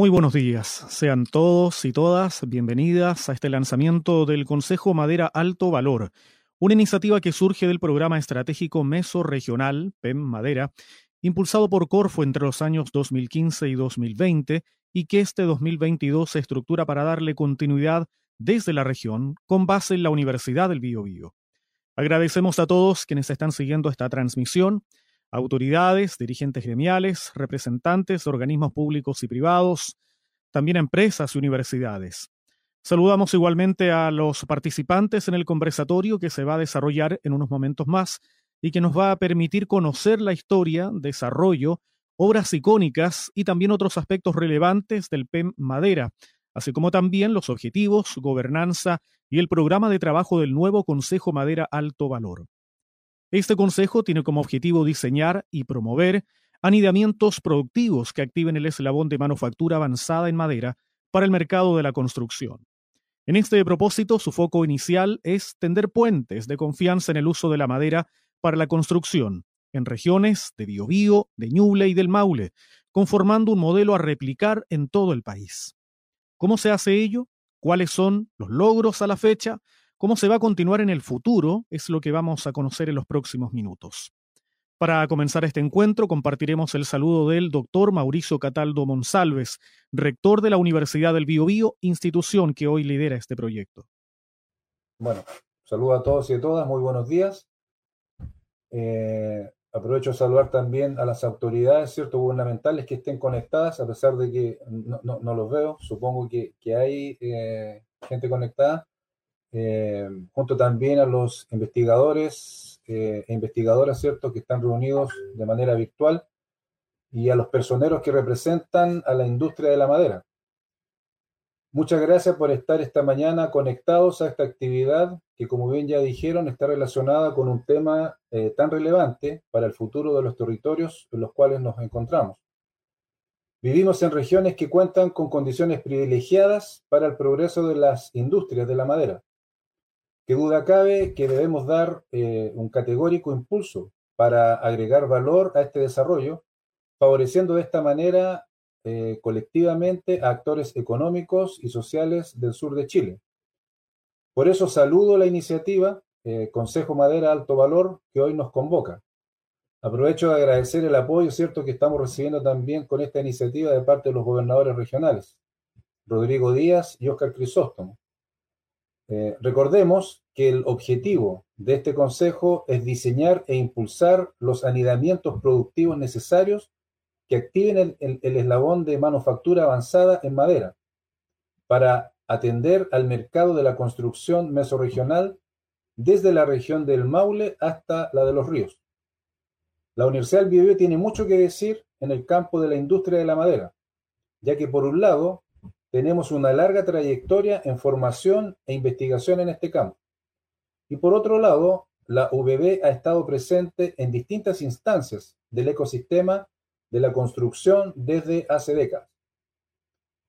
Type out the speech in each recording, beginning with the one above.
Muy buenos días, sean todos y todas bienvenidas a este lanzamiento del Consejo Madera Alto Valor, una iniciativa que surge del programa estratégico mesorregional PEM Madera, impulsado por Corfo entre los años 2015 y 2020 y que este 2022 se estructura para darle continuidad desde la región con base en la Universidad del Biobío. Agradecemos a todos quienes están siguiendo esta transmisión autoridades, dirigentes gremiales, representantes de organismos públicos y privados, también empresas y universidades. Saludamos igualmente a los participantes en el conversatorio que se va a desarrollar en unos momentos más y que nos va a permitir conocer la historia, desarrollo, obras icónicas y también otros aspectos relevantes del PEM Madera, así como también los objetivos, gobernanza y el programa de trabajo del nuevo Consejo Madera Alto Valor. Este consejo tiene como objetivo diseñar y promover anidamientos productivos que activen el eslabón de manufactura avanzada en madera para el mercado de la construcción. En este propósito, su foco inicial es tender puentes de confianza en el uso de la madera para la construcción en regiones de Biobío, de Ñuble y del Maule, conformando un modelo a replicar en todo el país. ¿Cómo se hace ello? ¿Cuáles son los logros a la fecha? Cómo se va a continuar en el futuro es lo que vamos a conocer en los próximos minutos. Para comenzar este encuentro compartiremos el saludo del doctor Mauricio Cataldo Monsalves, rector de la Universidad del Biobío, institución que hoy lidera este proyecto. Bueno, saludo a todos y a todas, muy buenos días. Eh, aprovecho de saludar también a las autoridades ¿cierto? gubernamentales que estén conectadas, a pesar de que no, los veo, supongo que, hay eh, gente conectada. Eh, junto también a los investigadores eh, e investigadoras, ¿cierto?, que están reunidos de manera virtual y a los personeros que representan a la industria de la madera. Muchas gracias por estar esta mañana conectados a esta actividad que, como bien ya dijeron, está relacionada con un tema eh, tan relevante para el futuro de los territorios en los cuales nos encontramos. Vivimos en regiones que cuentan con condiciones privilegiadas para el progreso de las industrias de la madera. Qué duda cabe que debemos dar eh, un categórico impulso para agregar valor a este desarrollo, favoreciendo de esta manera eh, colectivamente a actores económicos y sociales del sur de Chile. Por eso saludo la iniciativa eh, Consejo Madera Alto Valor que hoy nos convoca. Aprovecho de agradecer el apoyo, cierto, que estamos recibiendo también con esta iniciativa de parte de los gobernadores regionales, Rodrigo Díaz y Óscar Crisóstomo, eh, recordemos que el objetivo de este Consejo es diseñar e impulsar los anidamientos productivos necesarios que activen el, eslabón de manufactura avanzada en madera para atender al mercado de la construcción mesorregional desde la región del Maule hasta la de los ríos. La Universidad del Biobío tiene mucho que decir en el campo de la industria de la madera, ya que por un lado tenemos una larga trayectoria en formación e investigación en este campo. Y por otro lado, la VB ha estado presente en distintas instancias del ecosistema de la construcción desde hace décadas.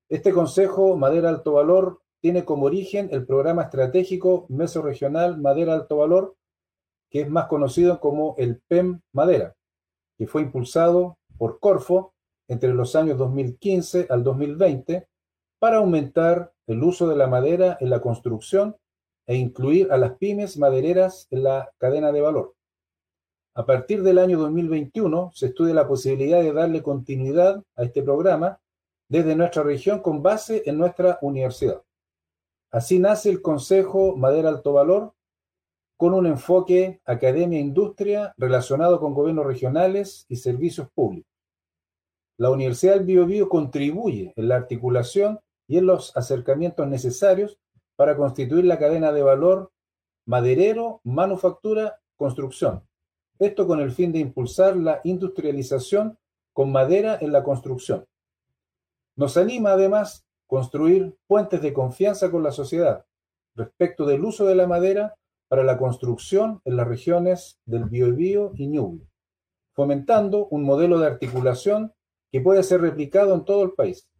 Este Consejo Madera Alto Valor tiene como origen el programa estratégico mesorregional Madera Alto Valor, que es más conocido como el PEM Madera, que fue impulsado por Corfo entre los años 2015 al 2020 para aumentar el uso de la madera en la construcción e incluir a las pymes madereras en la cadena de valor. A partir del año 2021 se estudia la posibilidad de darle continuidad a este programa desde nuestra región con base en nuestra universidad. Así nace el Consejo Madera Alto Valor, con un enfoque academia-industria relacionado con gobiernos regionales y servicios públicos. La Universidad del Biobío contribuye en la articulación y en los acercamientos necesarios para constituir la cadena de valor maderero, manufactura, construcción. Esto con el fin de impulsar la industrialización con madera en la construcción. Nos anima además construir puentes de confianza con la sociedad respecto del uso de la madera para la construcción en las regiones del Biobío y Ñuble, fomentando un modelo de articulación que puede ser replicado en todo el país.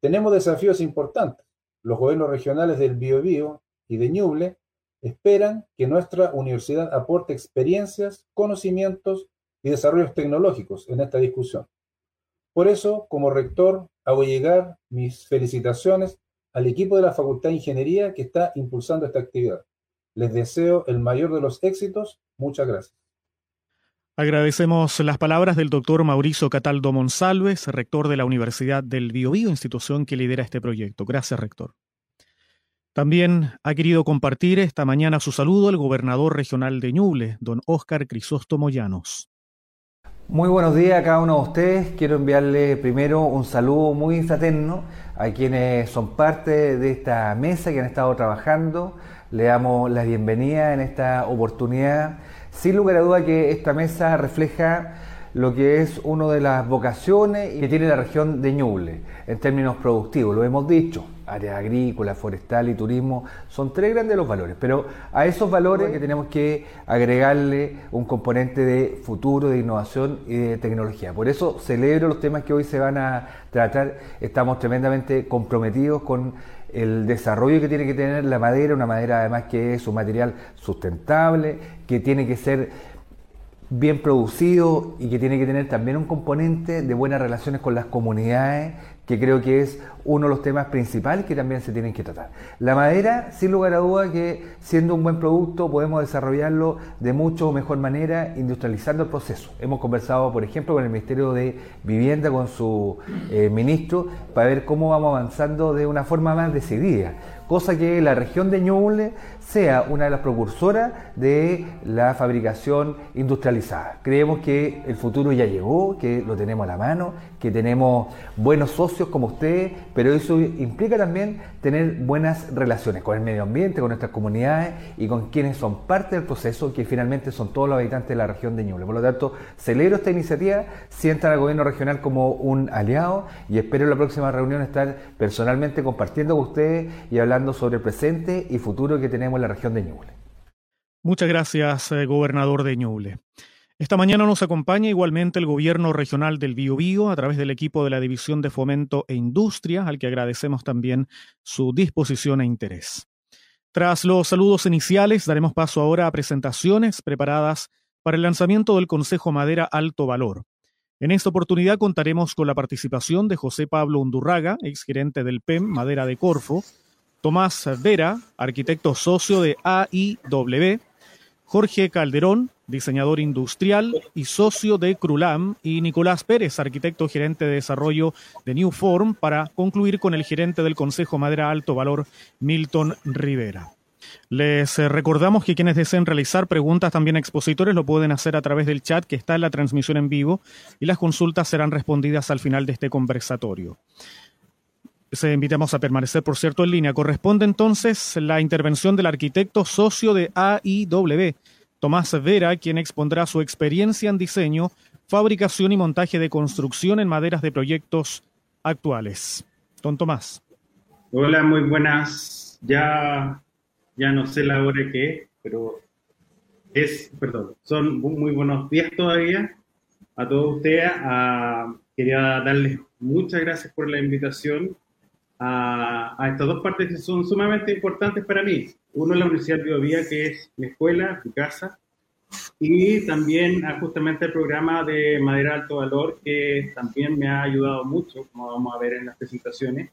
Tenemos desafíos importantes. Los gobiernos regionales del Biobío y de Ñuble esperan que nuestra universidad aporte experiencias, conocimientos y desarrollos tecnológicos en esta discusión. Por eso, como rector, hago llegar mis felicitaciones al equipo de la Facultad de Ingeniería que está impulsando esta actividad. Les deseo el mayor de los éxitos. Muchas gracias. Agradecemos las palabras del doctor Mauricio Cataldo Monsalves, rector de la Universidad del Biobío, institución que lidera este proyecto. Gracias, rector. También ha querido compartir esta mañana su saludo el gobernador regional de Ñuble, don Óscar Crisóstomo Llanos. Muy buenos días a cada uno de ustedes. Quiero enviarle primero un saludo muy fraterno a quienes son parte de esta mesa que han estado trabajando. Le damos la bienvenida en esta oportunidad. Sin lugar a duda que esta mesa refleja lo que es una de las vocaciones que tiene la región de Ñuble en términos productivos, lo hemos dicho, área agrícola, forestal y turismo son tres grandes los valores, pero a esos valores que tenemos que agregarle un componente de futuro, de innovación y de tecnología. Por eso celebro los temas que hoy se van a tratar, estamos tremendamente comprometidos con el desarrollo que tiene que tener la madera, una madera además que es un material sustentable, que tiene que ser bien producido y que tiene que tener también un componente de buenas relaciones con las comunidades, que creo que es uno de los temas principales que también se tienen que tratar. La madera, sin lugar a duda, que siendo un buen producto podemos desarrollarlo de mucho mejor manera, industrializando el proceso. Hemos conversado, por ejemplo, con el Ministerio de Vivienda, con su eh, ministro, para ver cómo vamos avanzando de una forma más decidida cosa que la región de Ñuble sea una de las precursoras de la fabricación industrializada. Creemos que el futuro ya llegó, que lo tenemos a la mano, que tenemos buenos socios como ustedes, pero eso implica también tener buenas relaciones con el medio ambiente, con nuestras comunidades y con quienes son parte del proceso, que finalmente son todos los habitantes de la región de Ñuble. Por lo tanto, celebro esta iniciativa, sientan al gobierno regional como un aliado y espero en la próxima reunión estar personalmente compartiendo con ustedes y hablando sobre el presente y futuro que tenemos la región de Ñuble. Muchas gracias, eh, gobernador de Ñuble. Esta mañana nos acompaña igualmente el gobierno regional del Biobío a través del equipo de la División de Fomento e Industria, al que agradecemos también su disposición e interés. Tras los saludos iniciales, daremos paso ahora a presentaciones preparadas para el lanzamiento del Consejo Madera Alto Valor. En esta oportunidad contaremos con la participación de José Pablo Undurraga, exgerente del PEM Madera de Corfo, Tomás Vera, arquitecto socio de AIW, Jorge Calderón, diseñador industrial y socio de Crulam, y Nicolás Pérez, arquitecto gerente de desarrollo de New Form, para concluir con el gerente del Consejo Madera Alto Valor, Milton Rivera. Les eh, recordamos que quienes deseen realizar preguntas también a expositores lo pueden hacer a través del chat que está en la transmisión en vivo y las consultas serán respondidas al final de este conversatorio. Se invitamos a permanecer, por cierto, en línea. Corresponde entonces la intervención del arquitecto socio de AIW, Tomás Vera, quien expondrá su experiencia en diseño, fabricación y montaje de construcción en maderas de proyectos actuales. Don Tomás. Hola, muy buenas. Ya, ya no sé la hora que es, pero es, perdón, son muy buenos días todavía a todos ustedes. Ah, quería darles muchas gracias por la invitación a, estas dos partes que son sumamente importantes para mí. Uno es la Universidad de Biobía, que es mi escuela, mi casa, y también justamente el programa de Madera Alto Valor, que también me ha ayudado mucho, como vamos a ver en las presentaciones,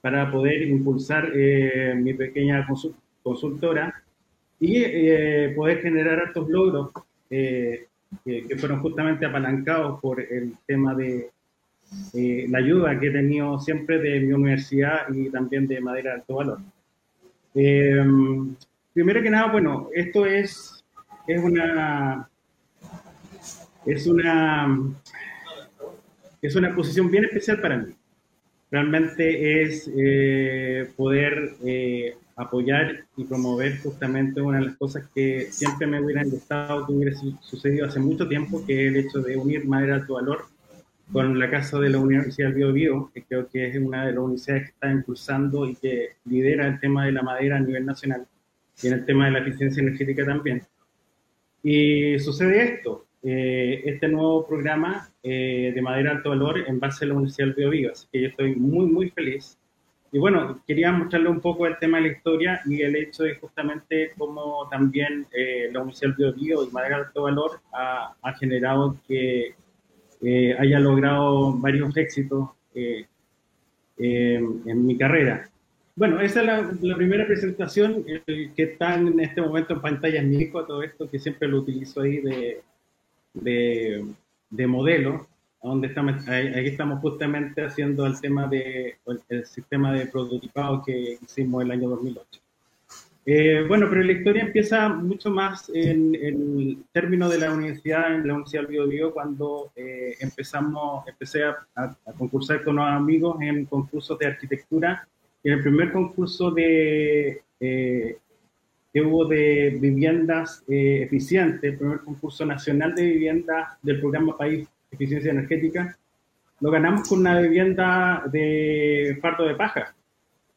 para poder impulsar eh, mi pequeña consultora y eh, poder generar estos logros eh, que, que, fueron justamente apalancados por el tema de eh, la ayuda que he tenido siempre de mi universidad y también de Madera de Alto Valor. Eh, primero que nada, bueno, esto es, es una es una es una posición bien especial para mí. Realmente es eh, poder apoyar y promover justamente una de las cosas que siempre me hubieran gustado que hubiera sucedido hace mucho tiempo, que es el hecho de unir Madera Alto Valor con la Casa de la Universidad del Bio, Bio que creo que es una de las universidades que está impulsando y que lidera el tema de la madera a nivel nacional y en el tema de la eficiencia energética también. Y sucede esto, eh, este nuevo programa eh, de madera alto valor en base a la Universidad del Bio, Bio así que yo estoy muy, muy feliz. Y bueno, quería mostrarle un poco el tema de la historia y el hecho de justamente cómo también eh, la Universidad del Bio, Bio y Madera Alto Valor ha, ha generado que eh, haya logrado varios éxitos eh, eh, en mi carrera. Bueno, esa es la, primera presentación que está en este momento en pantalla en hijo, todo esto, que siempre lo utilizo ahí de, de, de modelo, donde estamos, ahí, estamos justamente haciendo el tema de el sistema de prototipado que hicimos el año 2008. Eh, bueno, pero la historia empieza mucho más en, el término de la universidad, en la Universidad del Biobío, cuando eh, empezamos, empecé a, concursar con unos amigos en concursos de arquitectura. Y el primer concurso de, eh, que hubo de viviendas eficientes, el primer concurso nacional de viviendas del programa País Eficiencia Energética, lo ganamos con una vivienda de fardo de paja,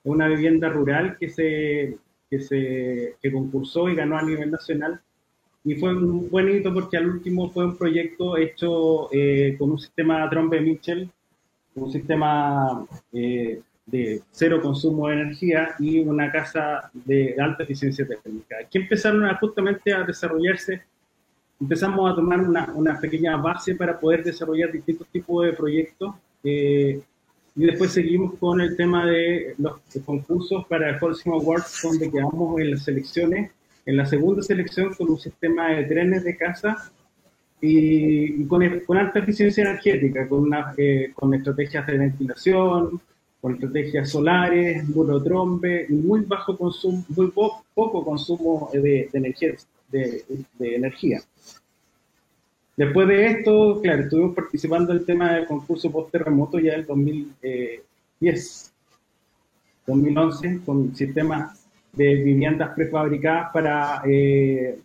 una vivienda rural que se que, se, que concursó y ganó a nivel nacional. Y fue un buen hito porque al último fue un proyecto hecho eh, con un sistema Trombe Mitchell, un sistema eh, de cero consumo de energía y una casa de alta eficiencia técnica. Aquí empezaron a, justamente a desarrollarse, empezamos a tomar una, una, pequeña base para poder desarrollar distintos tipos de proyectos. Eh, y después seguimos con el tema de los concursos para Holcim Awards, donde quedamos en las selecciones, en la segunda selección con un sistema de trenes de casa y, con, con, alta eficiencia energética, con, una, eh, con estrategias de ventilación, con estrategias solares, trombe y muy bajo consumo, muy poco consumo de, de energía. De, de energía. Después de esto, claro, estuvimos participando en el tema del concurso post-terremoto ya en 2010, 2011, con sistemas de viviendas prefabricadas para, eh,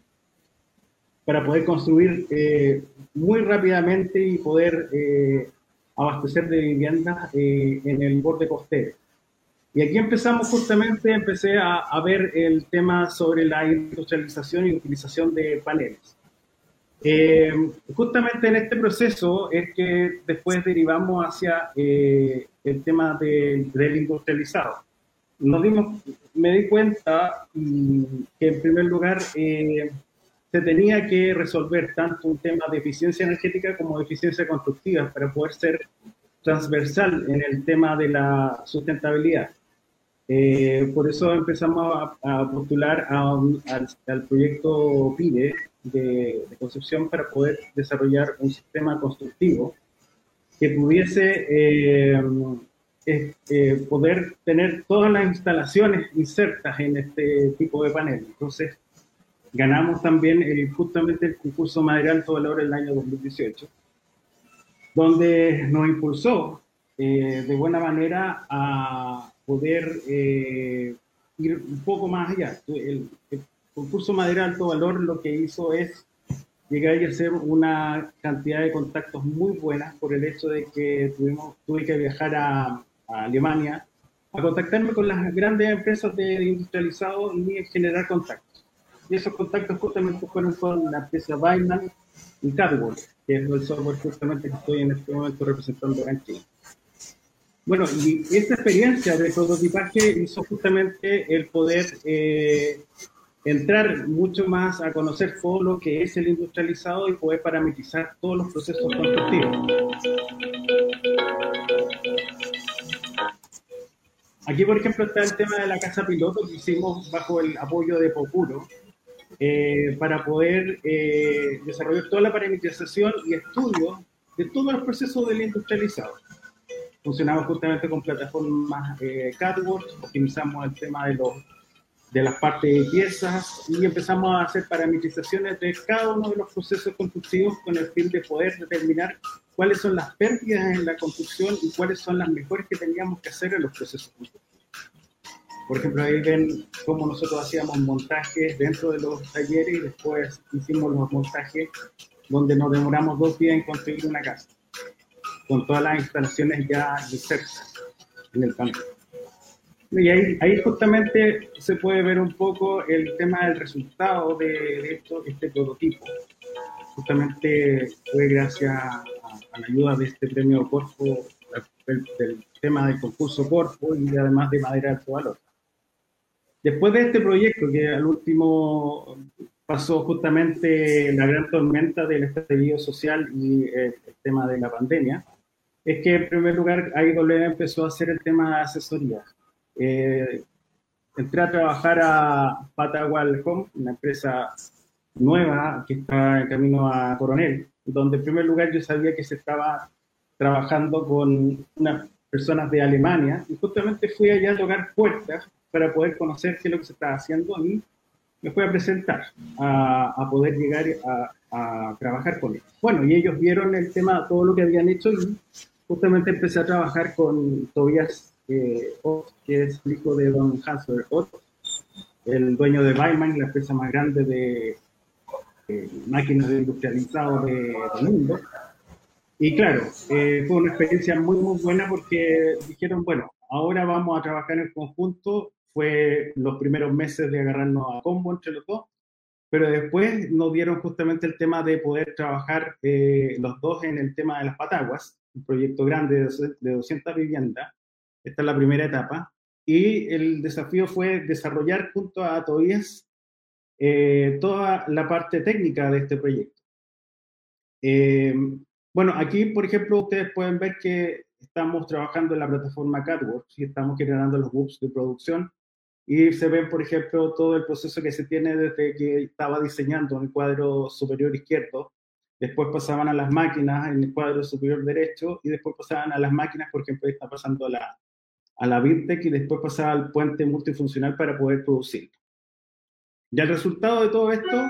para poder construir eh, muy rápidamente y poder eh, abastecer de viviendas en el borde costero. Y aquí empezamos justamente, empecé a, a ver el tema sobre la industrialización y utilización de paneles. Eh, justamente en este proceso es que después derivamos hacia eh, el tema de, del industrializado. Nos dimos, me di cuenta mm, que en primer lugar eh, se tenía que resolver tanto un tema de eficiencia energética como de eficiencia constructiva para poder ser transversal en el tema de la sustentabilidad. por eso empezamos a, postular al, al, proyecto PIDE, de, Concepción para poder desarrollar un sistema constructivo que pudiese eh, eh, poder tener todas las instalaciones insertas en este tipo de panel. Entonces, ganamos también el, justamente el concurso Madera Alto Valor el año 2018, donde nos impulsó eh, de buena manera a poder ir un poco más allá. El, el, concurso Madera Alto Valor lo que hizo es llegar a hacer una cantidad de contactos muy buenas por el hecho de que tuvimos, tuve que viajar a, Alemania a contactarme con las grandes empresas de industrializado y generar contactos. Y esos contactos justamente fueron con la empresa Weimann y Catwalk, que es el software justamente que estoy en este momento representando en Chile. Bueno, y esta experiencia de prototipaje hizo justamente el poder eh, entrar mucho más a conocer todo lo que es el industrializado y poder parametrizar todos los procesos constructivos. Aquí, por ejemplo, está el tema de la casa piloto que hicimos bajo el apoyo de Populo eh, para poder eh, desarrollar toda la parametrización y estudio de todos los procesos del industrializado. Funcionamos justamente con plataformas eh, optimizamos el tema de, los, de las partes de piezas y empezamos a hacer parametrizaciones de cada uno de los procesos constructivos con el fin de poder determinar cuáles son las pérdidas en la construcción y cuáles son las mejores que teníamos que hacer en los procesos constructivos. Por ejemplo, ahí ven cómo nosotros hacíamos montajes dentro de los talleres y después hicimos los montajes donde nos demoramos dos días en construir una casa, con todas las instalaciones ya dispersas en el campo. Y ahí, ahí, justamente se puede ver un poco el tema del resultado de, esto, este prototipo. Justamente fue gracias a, la ayuda de este premio Corfo, del, del tema del concurso Corfo y además de Madera de Alto Valor. Después de este proyecto, que al último pasó justamente la gran tormenta del estallido social y el, tema de la pandemia, es que en primer lugar AIW empezó a hacer el tema de asesoría. Eh, entré a trabajar a Patagual Home, una empresa nueva que está en camino a Coronel, donde en primer lugar yo sabía que se estaba trabajando con unas personas de Alemania y justamente fui allá a tocar puertas para poder conocer qué es lo que se está haciendo y me fui a presentar a, poder llegar a, trabajar con ellos. Bueno, y ellos vieron el tema, todo lo que habían hecho y justamente empecé a trabajar con Tobias eh, que es el hijo de Don Hansler Ott, el dueño de Weimann, la empresa más grande de máquinas de industrializado del mundo. Y claro, eh, fue una experiencia muy, muy buena porque dijeron, bueno, ahora vamos a trabajar en conjunto fue los primeros meses de agarrarnos a combo entre los dos, pero después nos dieron justamente el tema de poder trabajar eh, los dos en el tema de las pataguas, un proyecto grande de 200 viviendas. Esta es la primera etapa. Y el desafío fue desarrollar junto a Tobías eh, toda la parte técnica de este proyecto. Eh, bueno, aquí, por ejemplo, ustedes pueden ver que estamos trabajando en la plataforma CatWorks y estamos generando los hubs de producción y se ve, por ejemplo, todo el proceso que se tiene desde que estaba diseñando en el cuadro superior izquierdo, después pasaban a las máquinas en el cuadro superior derecho y después pasaban a las máquinas, por ejemplo, está pasando la, a la Virtec y después pasaba al puente multifuncional para poder producir. Y el resultado de todo esto,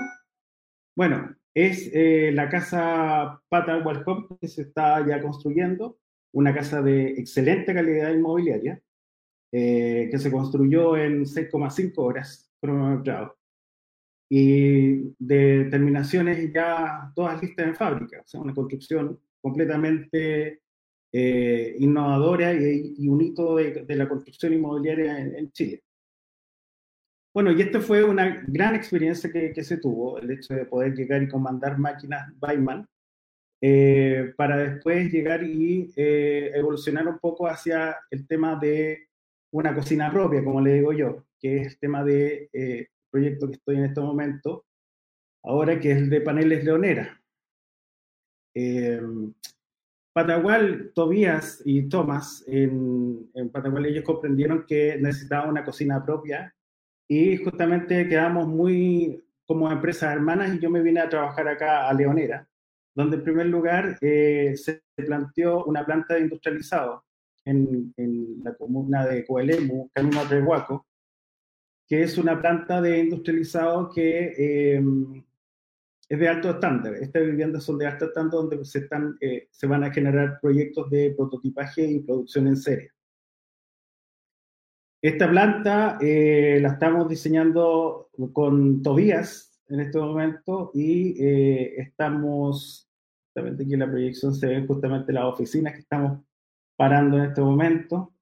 bueno, es eh, la casa Pata Home que se está ya construyendo, una casa de excelente calidad inmobiliaria, eh, que se construyó en 6,5 horas cronometrado. Y de terminaciones ya todas listas en fábrica, o sea, una construcción completamente eh, innovadora y, un hito de, la construcción inmobiliaria en, Chile. Bueno, y esta fue una gran experiencia que, se tuvo, el hecho de poder llegar y comandar máquinas Weimann, eh, para después llegar y evolucionar un poco hacia el tema de una cocina propia, como le digo yo, que es el tema de eh, proyecto que estoy en este momento, ahora que es el de paneles leonera. Patagual, Tobías y Tomás, en, Patagual ellos comprendieron que necesitaban una cocina propia y justamente quedamos muy como empresas hermanas y yo me vine a trabajar acá a Leonera, donde en primer lugar eh, se planteó una planta de industrializado en, la comuna de Coelemu, camino a que es una planta de industrializado que eh, es de alto estándar. Estas viviendas son de alto estándar donde se, están, eh, se van a generar proyectos de prototipaje y producción en serie. Esta planta eh, la estamos diseñando con Tobías en este momento y estamos, justamente aquí en la proyección se ven justamente las oficinas que estamos parando en este momento.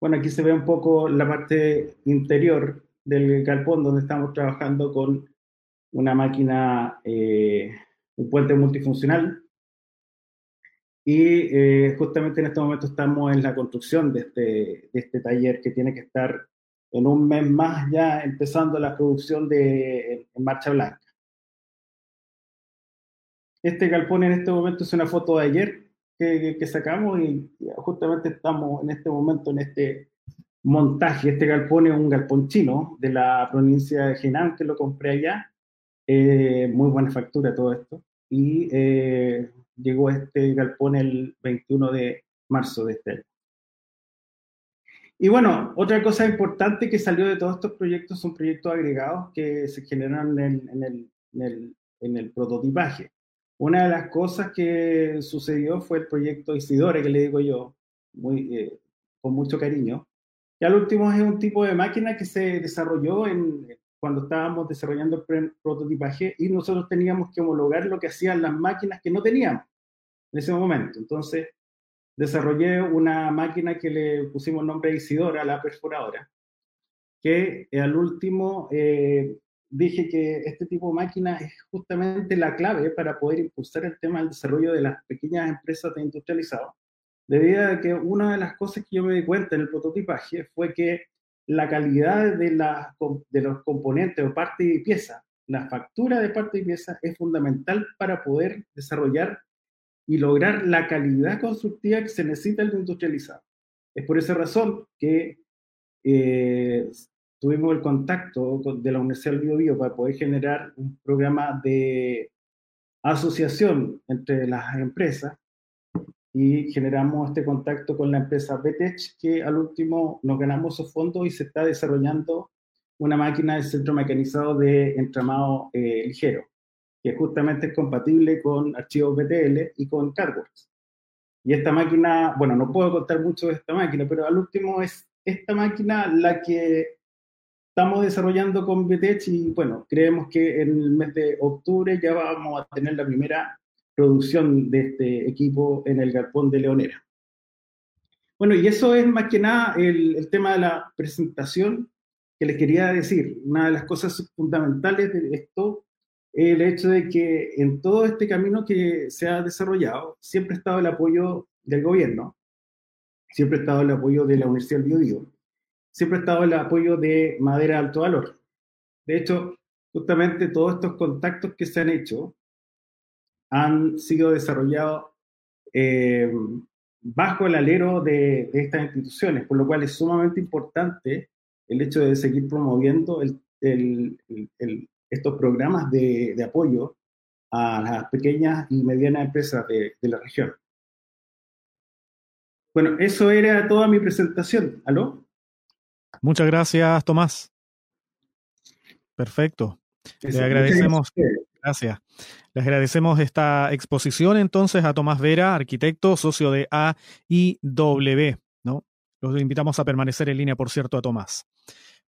Bueno, aquí se ve un poco la parte interior del galpón donde estamos trabajando con una máquina, eh, un puente multifuncional. Y eh, justamente en este momento estamos en la construcción de este, de este taller que tiene que estar en un mes más ya empezando la producción de en marcha blanca. Este galpón en este momento es una foto de ayer, que, sacamos y justamente estamos en este momento en este montaje. Este galpón es un galpón chino de la provincia de Henan, que lo compré allá. Eh, muy buena factura todo esto. Y eh, llegó este galpón el 21 de marzo de este año. Y bueno, otra cosa importante que salió de todos estos proyectos son proyectos agregados que se generan en, el, en, el, en el, prototipaje. Una de las cosas que sucedió fue el proyecto Isidore, que le digo yo, eh, con mucho cariño, que al último es un tipo de máquina que se desarrolló en, cuando estábamos desarrollando el prototipaje y nosotros teníamos que homologar lo que hacían las máquinas que no teníamos en ese momento. Entonces, desarrollé una máquina que le pusimos nombre Isidora, la perforadora, que al último eh, dije que este tipo de máquina es justamente la clave para poder impulsar el tema del desarrollo de las pequeñas empresas de industrializado, debido a que una de las cosas que yo me di cuenta en el prototipaje fue que la calidad de, la, de los componentes o parte y pieza, la factura de parte y pieza es fundamental para poder desarrollar y lograr la calidad constructiva que se necesita en industrializado. Es por esa razón que eh, tuvimos el contacto de la Universidad del Bio, para poder generar un programa de asociación entre las empresas y generamos este contacto con la empresa BTECH que al último nos ganamos esos fondos y se está desarrollando una máquina de centro mecanizado de entramado eh, ligero que justamente es compatible con archivos BTL y con CardWorks. Y esta máquina, bueno, no puedo contar mucho de esta máquina, pero al último es esta máquina la que estamos desarrollando con BTH y bueno, creemos que en el mes de octubre ya vamos a tener la primera producción de este equipo en el galpón de Leonera. Bueno, y eso es más que nada el, el tema de la presentación que les quería decir. Una de las cosas fundamentales de esto el hecho de que en todo este camino que se ha desarrollado siempre ha estado el apoyo del gobierno, siempre ha estado el apoyo de la Universidad del Biobío, siempre ha estado el apoyo de Madera de Alto Valor. De hecho, justamente todos estos contactos que se han hecho han sido desarrollados eh, bajo el alero de, estas instituciones, por lo cual es sumamente importante el hecho de seguir promoviendo el, estos programas de, apoyo a las pequeñas y medianas empresas de, la región. Bueno, eso era toda mi presentación. ¿Aló? Muchas gracias, Tomás. Perfecto. Le agradecemos. Gracias. Le agradecemos esta exposición entonces a Tomás Vera, arquitecto, socio de AIW. ¿no? Los invitamos a permanecer en línea, por cierto, a Tomás.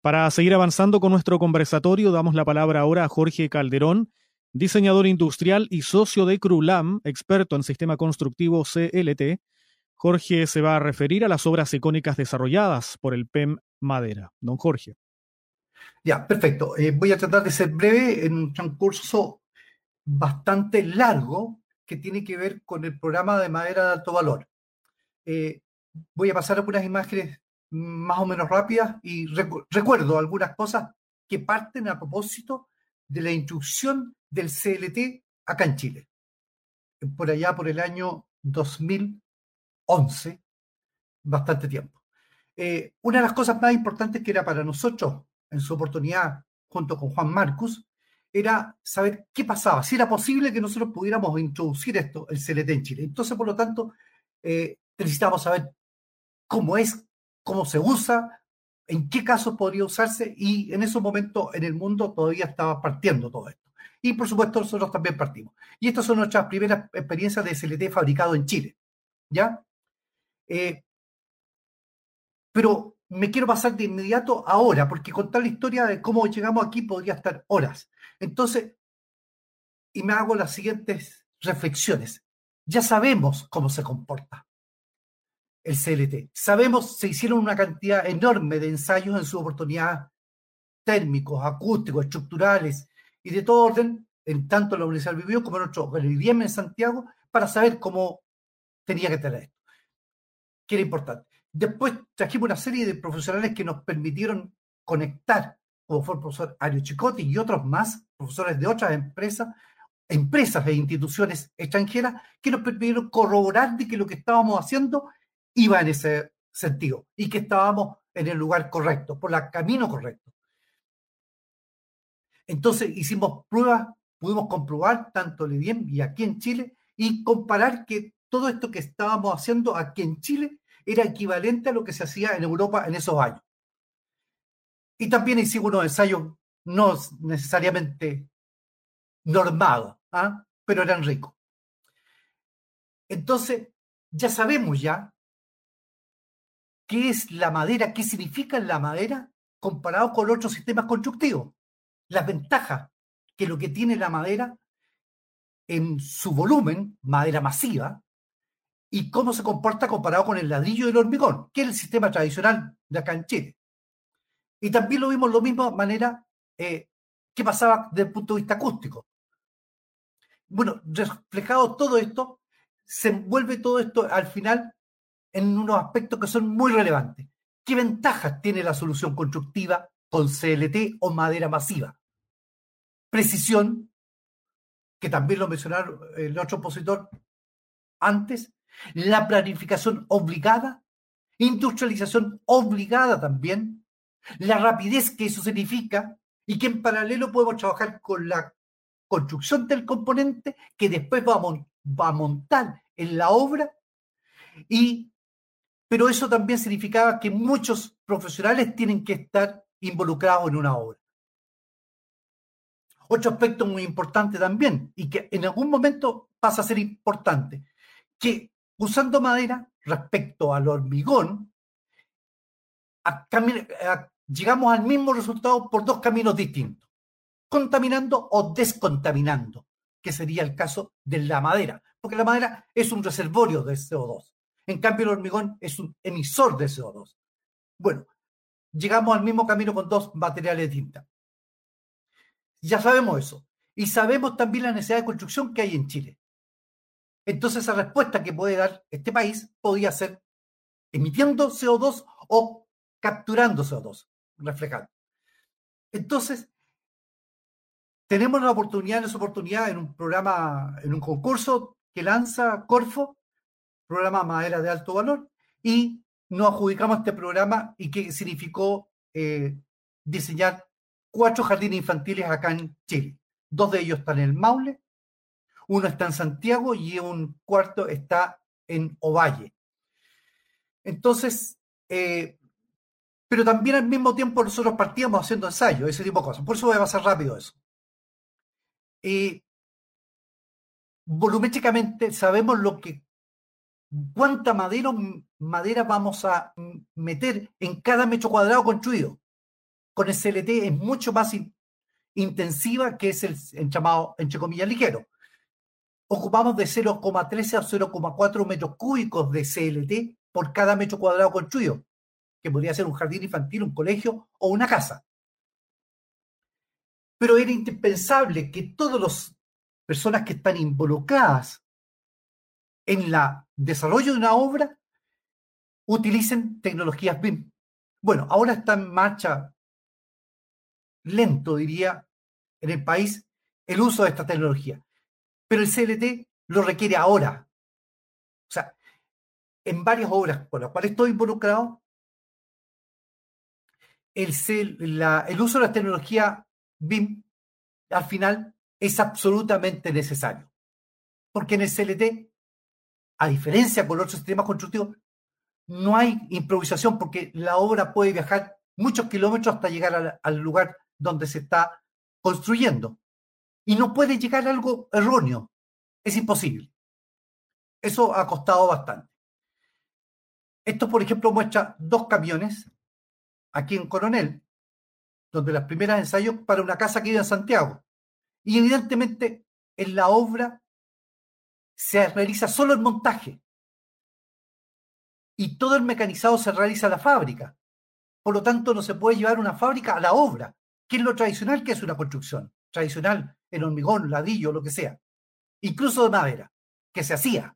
Para seguir avanzando con nuestro conversatorio, damos la palabra ahora a Jorge Calderón, diseñador industrial y socio de Crulam, experto en sistema constructivo CLT. Jorge se va a referir a las obras icónicas desarrolladas por el PEM Madera. Don Jorge. Ya, perfecto. Eh, voy a tratar de ser breve en un transcurso bastante largo que tiene que ver con el programa de madera de alto valor. Eh, voy a pasar algunas imágenes más o menos rápidas y recuerdo algunas cosas que parten a propósito de la instrucción del CLT acá en Chile, por allá por el año 2011, bastante tiempo. Eh, una de las cosas más importantes que era para nosotros en su oportunidad, junto con Juan Marcus, era saber qué pasaba, si era posible que nosotros pudiéramos introducir esto, el CLT en Chile. Entonces, por lo tanto, eh, necesitábamos saber cómo es cómo se usa, en qué casos podría usarse y en ese momento en el mundo todavía estaba partiendo todo esto. Y por supuesto nosotros también partimos. Y estas son nuestras primeras experiencias de SLT fabricado en Chile. ¿Ya? Eh, pero me quiero pasar de inmediato ahora, porque contar la historia de cómo llegamos aquí podría estar horas. Entonces, y me hago las siguientes reflexiones. Ya sabemos cómo se comporta el CLT. Sabemos, se hicieron una cantidad enorme de ensayos en su oportunidad térmicos, acústicos, estructurales y de todo orden, en tanto la Universidad vivió como en otro, en el IEM en Santiago, para saber cómo tenía que tener esto, que era importante. Después trajimos una serie de profesionales que nos permitieron conectar, como fue el profesor Ario Chicotti y otros más, profesores de otras empresas, empresas e instituciones extranjeras, que nos permitieron corroborar de que lo que estábamos haciendo iba en ese sentido y que estábamos en el lugar correcto, por el camino correcto. Entonces hicimos pruebas, pudimos comprobar tanto en IBM y aquí en Chile, y comparar que todo esto que estábamos haciendo aquí en Chile era equivalente a lo que se hacía en Europa en esos años. Y también hicimos unos ensayos no necesariamente normados, ¿ah? pero eran ricos. Entonces, ya sabemos ya qué es la madera, qué significa la madera comparado con otros sistemas constructivos. Las ventajas que lo que tiene la madera en su volumen, madera masiva, y cómo se comporta comparado con el ladrillo y el hormigón, que es el sistema tradicional de acá en Chile. Y también lo vimos de la misma manera eh, que pasaba desde el punto de vista acústico. Bueno, reflejado todo esto, se envuelve todo esto al final en unos aspectos que son muy relevantes. ¿Qué ventajas tiene la solución constructiva con CLT o madera masiva? Precisión, que también lo mencionaron el otro opositor antes, la planificación obligada, industrialización obligada también, la rapidez que eso significa y que en paralelo podemos trabajar con la construcción del componente que después va a, montar en la obra y pero eso también significaba que muchos profesionales tienen que estar involucrados en una obra. Otro aspecto muy importante también, y que en algún momento pasa a ser importante, que usando madera respecto al hormigón, llegamos al mismo resultado por dos caminos distintos, contaminando o descontaminando, que sería el caso de la madera, porque la madera es un reservorio de CO2. En cambio, el hormigón es un emisor de CO2. Bueno, llegamos al mismo camino con dos materiales distintos. Ya sabemos eso. Y sabemos también la necesidad de construcción que hay en Chile. Entonces, esa respuesta que puede dar este país podría ser emitiendo CO2 o capturando CO2, reflejando. Entonces, tenemos la oportunidad, esa oportunidad en un programa, en un concurso que lanza Corfo, programa Madera de Alto Valor, y nos adjudicamos este programa y que significó eh, diseñar cuatro jardines infantiles acá en Chile. Dos de ellos están en el Maule, uno está en Santiago y un cuarto está en Ovalle. Entonces, eh, pero también al mismo tiempo nosotros partíamos haciendo ensayos, ese tipo de cosas. Por eso voy a pasar rápido eso. Eh, volumétricamente sabemos lo que cuánta madera, vamos a meter en cada metro cuadrado construido. Con el CLT es mucho más intensiva que es el, llamado, entre comillas, ligero. Ocupamos de 0,13 a 0,4 metros cúbicos de CLT por cada metro cuadrado construido, que podría ser un jardín infantil, un colegio o una casa. Pero era indispensable que todas las personas que están involucradas en el desarrollo de una obra utilicen tecnologías BIM. Bueno, ahora está en marcha lento, diría, en el país el uso de esta tecnología. Pero el CLT lo requiere ahora. O sea, en varias obras con las cuales estoy involucrado, el, uso de la tecnología BIM al final es absolutamente necesario. Porque en el CLT a diferencia con otros sistemas constructivos, no hay improvisación porque la obra puede viajar muchos kilómetros hasta llegar al, lugar donde se está construyendo. Y no puede llegar algo erróneo. Es imposible. Eso ha costado bastante. Esto, por ejemplo, muestra dos camiones aquí en Coronel, donde las primeras ensayos para una casa que vive en Santiago. Y evidentemente en la obra se realiza solo el montaje y todo el mecanizado se realiza en la fábrica. Por lo tanto, no se puede llevar una fábrica a la obra, que es lo tradicional que es una construcción. Tradicional en hormigón, ladrillo, lo que sea. Incluso de madera, que se hacía.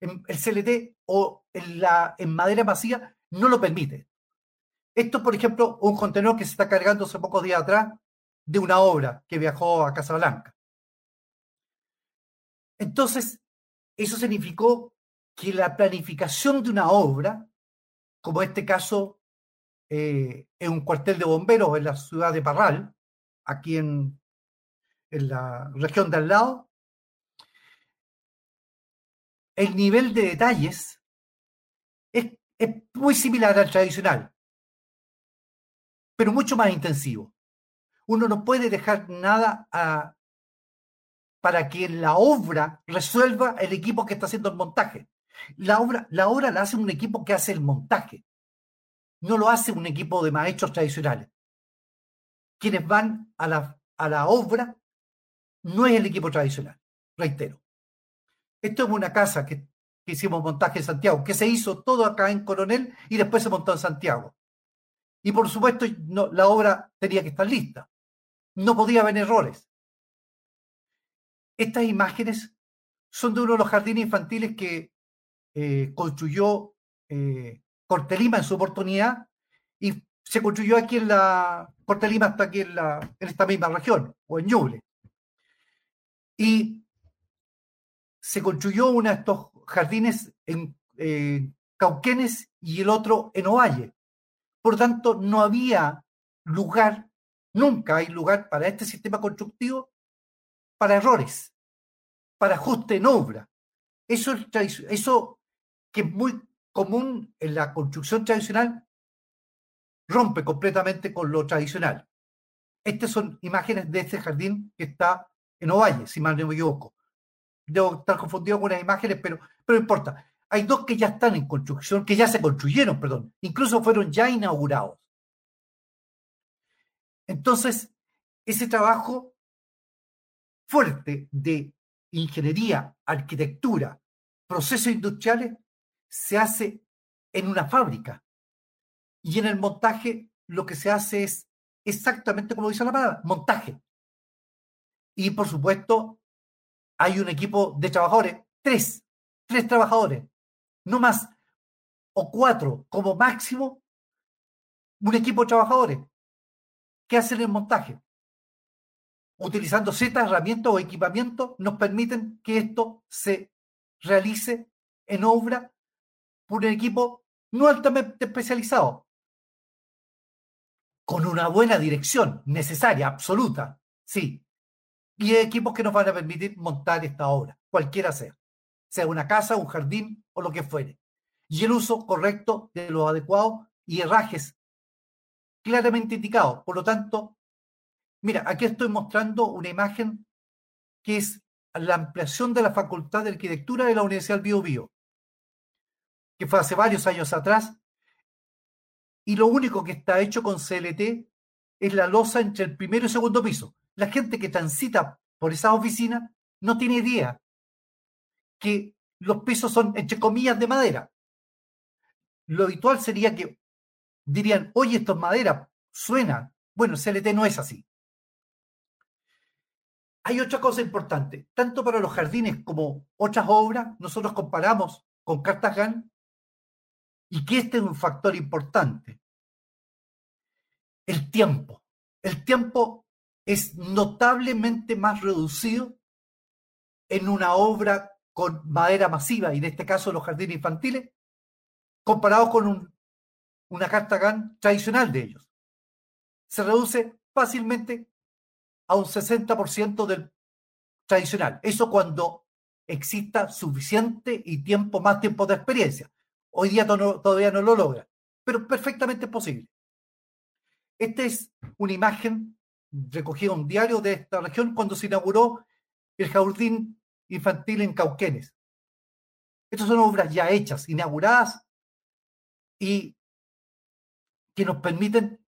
El CLT o en, la, en madera masiva no lo permite. Esto, por ejemplo, un contenedor que se está cargando hace pocos días atrás de una obra que viajó a Casablanca. Entonces, eso significó que la planificación de una obra, como este caso eh, en un cuartel de bomberos en la ciudad de Parral, aquí en, en la región de al lado, el nivel de detalles es, es muy similar al tradicional, pero mucho más intensivo. Uno no puede dejar nada a, para que la obra resuelva el equipo que está haciendo el montaje. La obra, la obra la hace un equipo que hace el montaje. No lo hace un equipo de maestros tradicionales. Quienes van a la, a la obra no es el equipo tradicional, reitero. Esto es una casa que, hicimos montaje en Santiago, que se hizo todo acá en Coronel y después se montó en Santiago. Y por supuesto, la obra tenía que estar lista. No podía haber errores. Estas imágenes son de uno de los jardines infantiles que eh, construyó eh, Cortelima en su oportunidad y se construyó aquí en la Cortelima hasta aquí en esta misma región o en Ñuble. Y se construyó uno de estos jardines en eh, Cauquenes y el otro en Ovalle. Por tanto, no había lugar, nunca hay lugar para este sistema constructivo para errores, para ajuste en obra. Eso, es, eso que es muy común en la construcción tradicional, rompe completamente con lo tradicional. Estas son imágenes de este jardín que está en Ovalle, si mal no me equivoco. Debo estar confundido con las imágenes, pero, pero no importa. Hay dos que ya están en construcción, que ya se construyeron, perdón, incluso fueron ya inaugurados. Entonces, ese trabajo fuerte de ingeniería, arquitectura, procesos industriales, se hace en una fábrica. Y en el montaje lo que se hace es exactamente como dice la palabra, montaje. Y por supuesto, hay un equipo de trabajadores, tres, tres trabajadores, no más, o cuatro como máximo, un equipo de trabajadores que hacen el montaje utilizando ciertas herramientas o equipamientos, nos permiten que esto se realice en obra por un equipo no altamente especializado, con una buena dirección necesaria, absoluta, sí. Y equipos que nos van a permitir montar esta obra, cualquiera sea, sea una casa, un jardín o lo que fuere. Y el uso correcto de los adecuados y herrajes claramente indicados. Por lo tanto, Mira, aquí estoy mostrando una imagen que es la ampliación de la Facultad de Arquitectura de la Universidad Bio Bio, que fue hace varios años atrás, y lo único que está hecho con CLT es la losa entre el primero y segundo piso. La gente que transita por esas oficinas no tiene idea que los pisos son, entre comillas, de madera. Lo habitual sería que dirían, oye, esto es madera, suena. Bueno, CLT no es así. Hay otra cosa importante, tanto para los jardines como otras obras, nosotros comparamos con Cartagena y que este es un factor importante. El tiempo. El tiempo es notablemente más reducido en una obra con madera masiva, y en este caso los jardines infantiles, comparado con un, una Cartagena tradicional de ellos. Se reduce fácilmente a un 60% del tradicional. Eso cuando exista suficiente y tiempo, más tiempo de experiencia. Hoy día todavía no lo logra, pero perfectamente posible. Esta es una imagen recogida en un diario de esta región cuando se inauguró el jardín infantil en Cauquenes. Estas son obras ya hechas, inauguradas y que nos permiten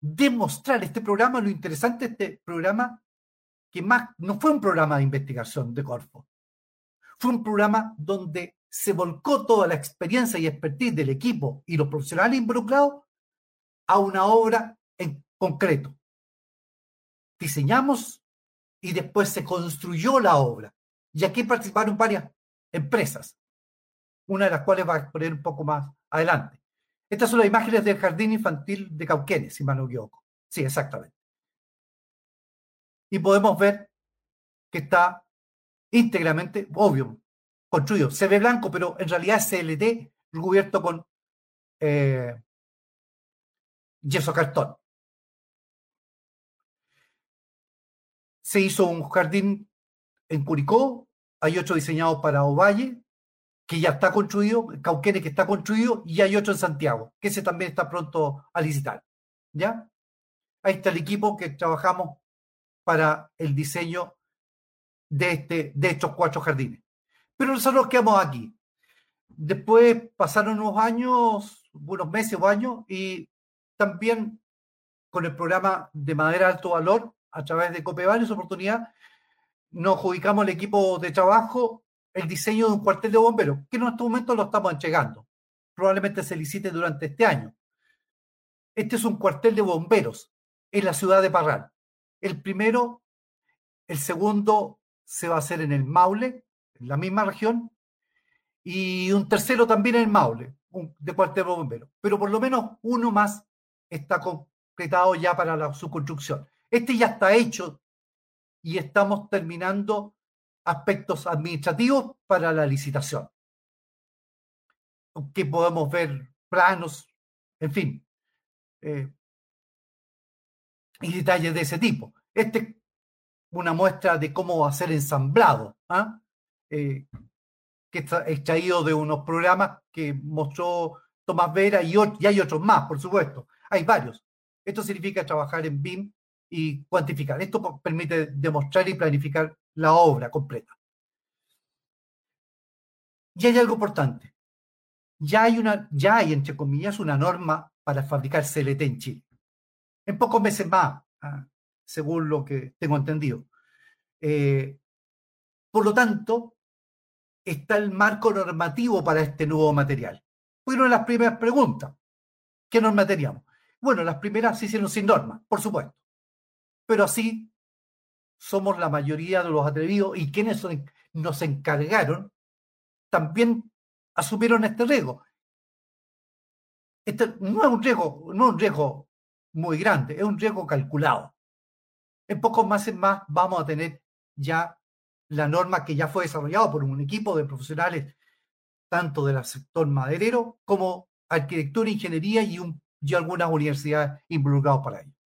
demostrar este programa, lo interesante de este programa, que más no fue un programa de investigación de Corfo, fue un programa donde se volcó toda la experiencia y expertise del equipo y los profesionales involucrados a una obra en concreto. Diseñamos y después se construyó la obra. Y aquí participaron varias empresas, una de las cuales va a exponer un poco más adelante. Estas son las imágenes del jardín infantil de Cauquenes, si mal no equivoco. Sí, exactamente. Y podemos ver que está íntegramente, obvio, construido. Se ve blanco, pero en realidad es CLT recubierto con eh, yeso cartón. Se hizo un jardín en Curicó, hay otro diseñado para Ovalle, que ya está construido, Cauquenes que está construido, y hay otro en Santiago, que ese también está pronto a licitar. ¿Ya? Ahí está el equipo que trabajamos para el diseño de, este, de estos cuatro jardines. Pero nosotros quedamos aquí. Después pasaron unos años, unos meses o años, y también con el programa de madera alto valor, a través de Copeval, esa oportunidad, nos ubicamos el equipo de trabajo el diseño de un cuartel de bomberos, que en estos momentos lo estamos entregando. Probablemente se licite durante este año. Este es un cuartel de bomberos en la ciudad de Parral. El primero, el segundo se va a hacer en el Maule, en la misma región, y un tercero también en el Maule, de cuartel de bomberos. Pero por lo menos uno más está completado ya para la, su construcción. Este ya está hecho y estamos terminando aspectos administrativos para la licitación. Que podemos ver planos, en fin, eh, y detalles de ese tipo. Este es una muestra de cómo va a ser ensamblado, ¿ah? eh, que está extraído de unos programas que mostró Tomás Vera y, y hay otros más, por supuesto. Hay varios. Esto significa trabajar en BIM y cuantificar. Esto permite demostrar y planificar la obra completa. Y hay algo importante. Ya hay, una, entre comillas, una norma para fabricar CLT en Chile. En pocos meses más, ah, según lo que tengo entendido. Eh, por lo tanto, está el marco normativo para este nuevo material. Fueron las primeras preguntas. ¿Qué norma teníamos? Bueno, las primeras se hicieron sin norma, por supuesto. Pero así somos la mayoría de los atrevidos y quienes nos encargaron también asumieron este riesgo. Este no es un riesgo, no es un riesgo muy grande, es un riesgo calculado. En pocos meses más vamos a tener ya la norma que ya fue desarrollada por un equipo de profesionales tanto del sector maderero como arquitectura, ingeniería y, y algunas universidades involucradas para ello.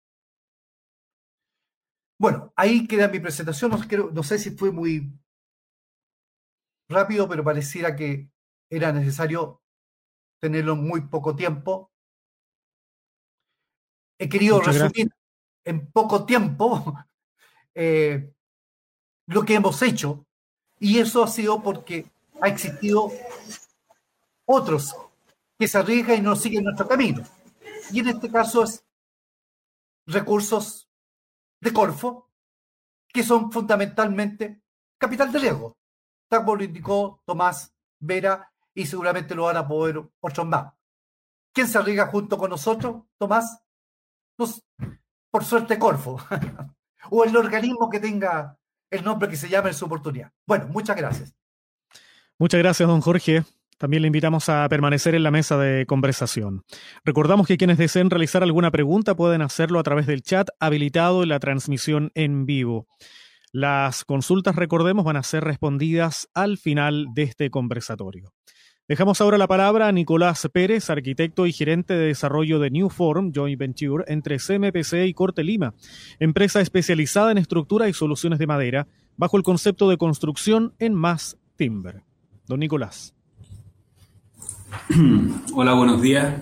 Bueno, ahí queda mi presentación. No, sé si fue muy rápido, pero pareciera que era necesario tenerlo muy poco tiempo. He querido resumir en poco tiempo eh, lo que hemos hecho y eso ha sido porque ha existido otros que se arriesgan y no siguen nuestro camino. Y en este caso es recursos de Corfo, que son fundamentalmente capital de riesgo. Tal como lo indicó Tomás Vera y seguramente lo van a poder otros más. ¿Quién se arriesga junto con nosotros, Tomás? Pues, por suerte, Corfo. o el organismo que tenga el nombre que se llame en su oportunidad. Bueno, muchas gracias. Muchas gracias, don Jorge. También le invitamos a permanecer en la mesa de conversación. Recordamos que quienes deseen realizar alguna pregunta pueden hacerlo a través del chat habilitado en la transmisión en vivo. Las consultas, recordemos, van a ser respondidas al final de este conversatorio. Dejamos ahora la palabra a Nicolás Pérez, arquitecto y gerente de desarrollo de New Form Joint Venture entre CMPC y Corte Lima, empresa especializada en estructura y soluciones de madera, bajo el concepto de construcción en más timber. Don Nicolás. Hola, buenos días.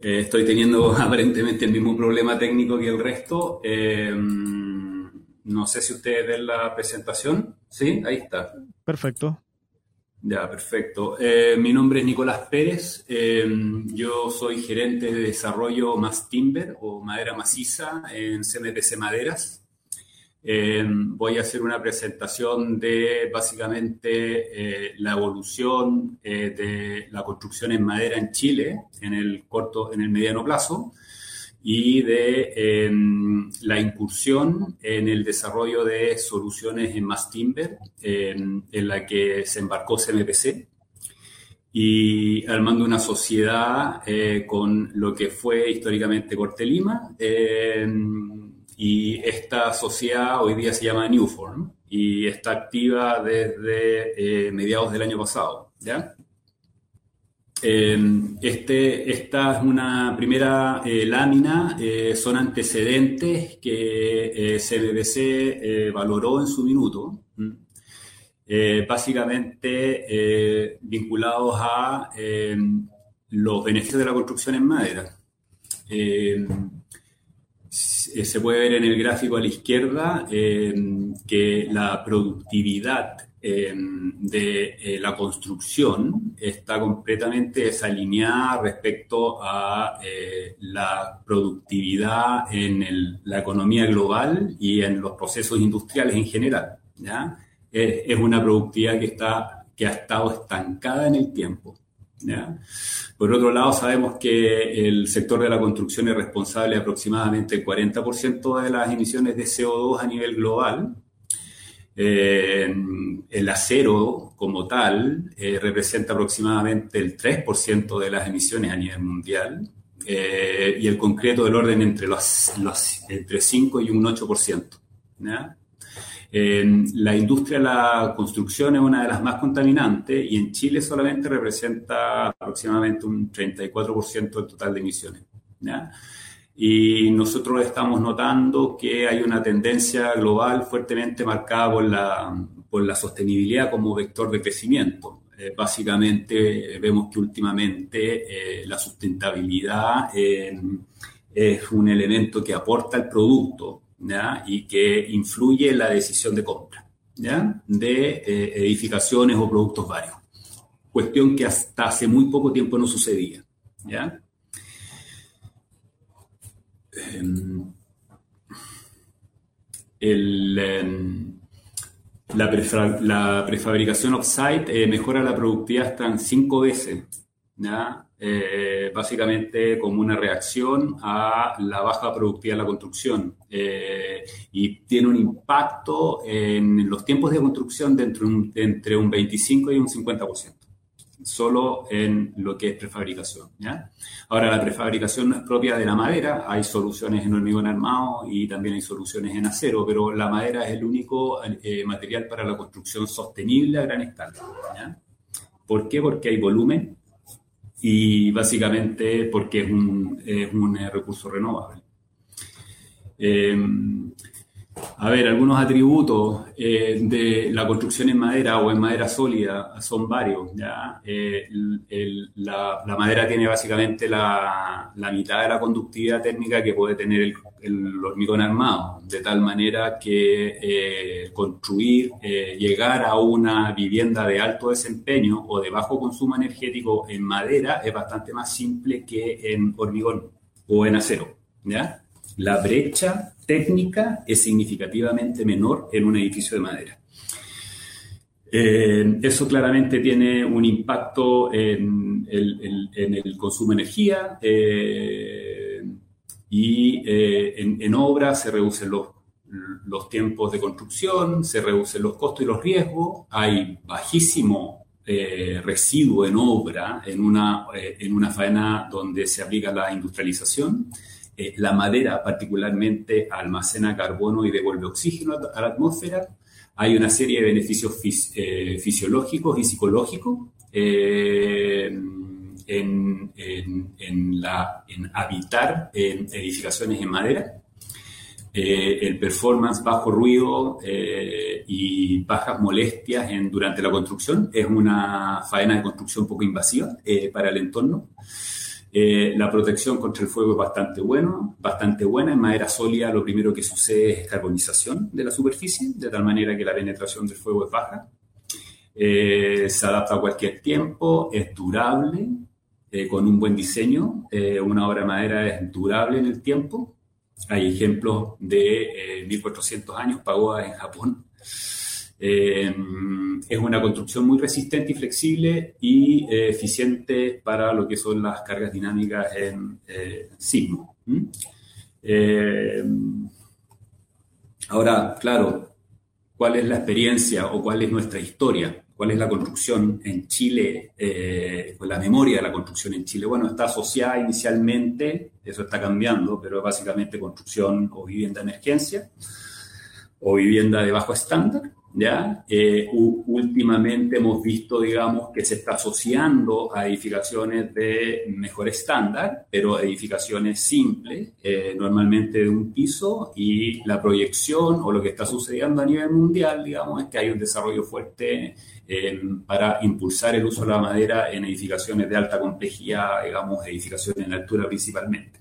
Eh, estoy teniendo aparentemente el mismo problema técnico que el resto. Eh, no sé si ustedes ven la presentación. Sí, ahí está. Perfecto. Ya, perfecto. Eh, mi nombre es Nicolás Pérez. yo soy gerente de desarrollo Más Timber o madera maciza en CMPC Maderas. Eh, voy a hacer una presentación de básicamente eh, la evolución eh, de la construcción en madera en Chile en el corto, en el mediano plazo y de em, la incursión en el desarrollo de soluciones en mass timber em, en la que se embarcó CMPC y armando una sociedad con lo que fue históricamente Corte Lima em, y esta sociedad hoy día se llama Newform y está activa desde eh, mediados del año pasado. ¿ya? Em, este, esta es una primera eh, lámina, eh, son antecedentes que CBBC valoró en su minuto básicamente vinculados a los beneficios de la construcción en madera. Se puede ver en el gráfico a la izquierda que la productividad de la construcción está completamente desalineada respecto a la productividad en la economía global y en los procesos industriales en general. es una productividad que, está, que ha estado estancada en el tiempo. Por otro lado, sabemos que el sector de la construcción es responsable de aproximadamente el 40% de las emisiones de CO2 a nivel global. Eh, el acero como tal eh, representa aproximadamente el 3% de las emisiones a nivel mundial eh, y el concreto del orden entre, los, entre 5 y un 8%. ¿ya? La industria de la construcción es una de las más contaminantes y en Chile solamente representa aproximadamente un 34% del total de emisiones. Y nosotros estamos notando que hay una tendencia global fuertemente marcada por la, por la sostenibilidad como vector de crecimiento. Eh, básicamente vemos que últimamente eh, la sustentabilidad eh, es un elemento que aporta al producto y que influye en la decisión de compra de eh, edificaciones o productos varios. Cuestión que hasta hace muy poco tiempo no sucedía. Em, em, la, prefabricación off-site eh, mejora la productividad hasta en cinco veces. Eh, básicamente como una reacción a la baja productividad de la construcción eh, y tiene un impacto en los tiempos de construcción de entre un, entre un 25 y un 50%, solo en lo que es prefabricación. ¿ya? Ahora, la prefabricación no es propia de la madera, hay soluciones en hormigón armado y también hay soluciones en acero, pero la madera es el único eh, material para la construcción sostenible a gran escala. ¿ya? ¿Por qué? Porque hay volumen y básicamente porque es un, es un recurso renovable. Eh, a ver, algunos atributos eh, de la construcción en madera o en madera sólida son varios. ¿ya? Eh, la, madera tiene básicamente la, la, mitad de la conductividad técnica que puede tener el, el hormigón armado, de tal manera que eh, construir, llegar a una vivienda de alto desempeño o de bajo consumo energético en madera es bastante más simple que en hormigón o en acero. ¿ya? La brecha técnica es significativamente menor en un edificio de madera. Eh, eso claramente tiene un impacto en el, consumo de energía eh, y eh, en, obra se reducen los, los, tiempos de construcción, se reducen los costos y los riesgos, hay bajísimo residuo en obra en una, en una faena donde se aplica la industrialización eh, la madera particularmente almacena carbono y devuelve oxígeno a la atmósfera. Hay una serie de beneficios eh, fisiológicos y psicológicos eh, en, habitar en edificaciones en madera. el performance bajo ruido y bajas molestias durante la construcción es una faena de construcción poco invasiva para el entorno. Eh, la protección contra el fuego es bastante, bueno, bastante buena. En madera sólida lo primero que sucede es carbonización de la superficie, de tal manera que la penetración del fuego es baja. Eh, se adapta a cualquier tiempo, es durable, eh, con un buen diseño. una obra de madera es durable en el tiempo. Hay ejemplos de 1400 años, pagodas en Japón, eh, es una construcción muy resistente y flexible y eh, eficiente para lo que son las cargas dinámicas en eh, sismo. ahora, claro, ¿cuál es la experiencia o cuál es nuestra historia? ¿Cuál es la construcción en Chile, con la memoria de la construcción en Chile? Bueno, está asociada inicialmente, eso está cambiando, pero básicamente construcción o vivienda de emergencia o vivienda de bajo estándar ¿ya? Eh, últimamente hemos visto, digamos, que se está asociando a edificaciones de mejor estándar, pero edificaciones simples, eh, normalmente de un piso, y la proyección o lo que está sucediendo a nivel mundial, digamos, es que hay un desarrollo fuerte para impulsar el uso de la madera en edificaciones de alta complejidad, digamos, edificaciones en altura principalmente.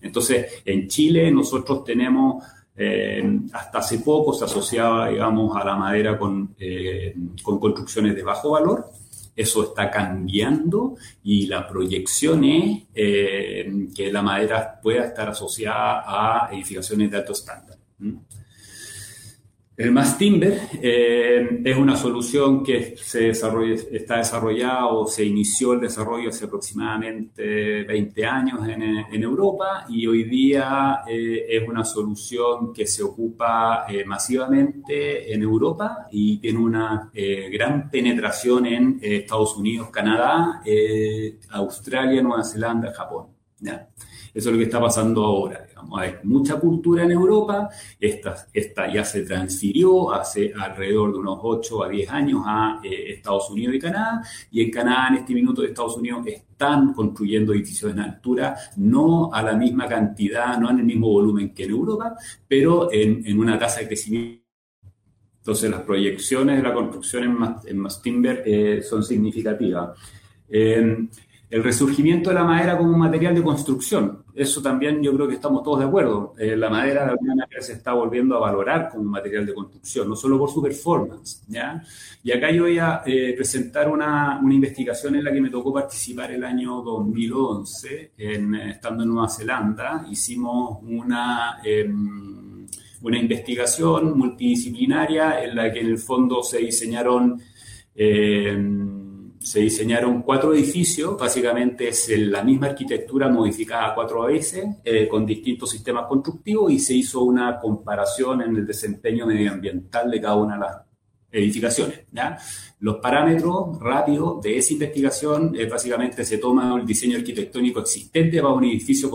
Entonces, en Chile nosotros tenemos eh, hasta hace poco se asociaba, digamos, a la madera con, eh, con construcciones de bajo valor. Eso está cambiando y la proyección es eh, que la madera pueda estar asociada a edificaciones de alto estándar. El mass timber eh, es una solución que se desarrolla, está desarrollada o se inició el desarrollo hace aproximadamente 20 años en, Europa y hoy día eh, es una solución que se ocupa eh, masivamente en Europa y tiene una gran penetración en Estados Unidos, Canadá, Australia, Nueva Zelanda, Japón. Eso es lo que está pasando ahora. Hay mucha cultura en Europa, esta, ya se transfirió hace alrededor de unos 8 a 10 años a eh, Estados Unidos y Canadá, y en Canadá en este minuto de Estados Unidos están construyendo edificios en altura, no a la misma cantidad, no en el mismo volumen que en Europa, pero en, una tasa de crecimiento entonces, las proyecciones de la construcción en Mass, Timber eh, son significativas. Eh, el resurgimiento de la madera como material de construcción. Eso también yo creo que estamos todos de acuerdo. Eh, la madera de alguna manera se está volviendo a valorar como material de construcción, no solo por su performance. ¿ya? Y acá yo voy a eh, presentar una, una, investigación en la que me tocó participar el año 2011, en, estando en Nueva Zelanda. Hicimos una... Em, una investigación multidisciplinaria en la que en el fondo se diseñaron eh, se diseñaron cuatro edificios, básicamente es la misma arquitectura modificada cuatro veces, eh, con distintos sistemas constructivos, y se hizo una comparación en el desempeño medioambiental de cada una de las edificaciones. Los parámetros rápidos de esa investigación es básicamente se toma el diseño arquitectónico existente para un edificio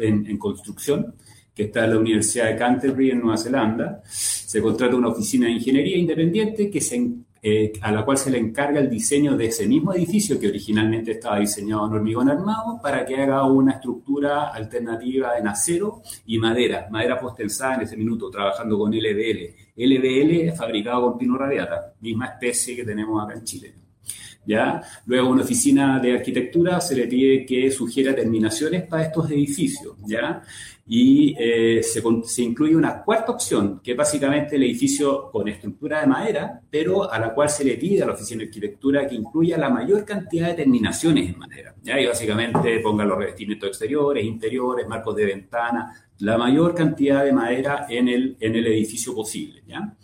en, en construcción, que está en la Universidad de Canterbury en Nueva Zelanda. Se contrata una oficina de ingeniería independiente que se eh, a la cual se le encarga el diseño de ese mismo edificio que originalmente estaba diseñado en hormigón armado para que haga una estructura alternativa en acero y madera, madera postenzada en ese minuto, trabajando con LBL. LBL fabricado con pino radiata, misma especie que tenemos acá en Chile. ¿Ya? Luego, una oficina de arquitectura se le pide que sugiera terminaciones para estos edificios, ¿ya? Y eh, se, incluye una cuarta opción, que es básicamente el edificio con estructura de madera, pero a la cual se le pide a la oficina de arquitectura que incluya la mayor cantidad de terminaciones en madera. ¿ya? Y básicamente ponga los revestimientos exteriores, interiores, marcos de ventana, la mayor cantidad de madera en el, en el edificio posible. ¿ya?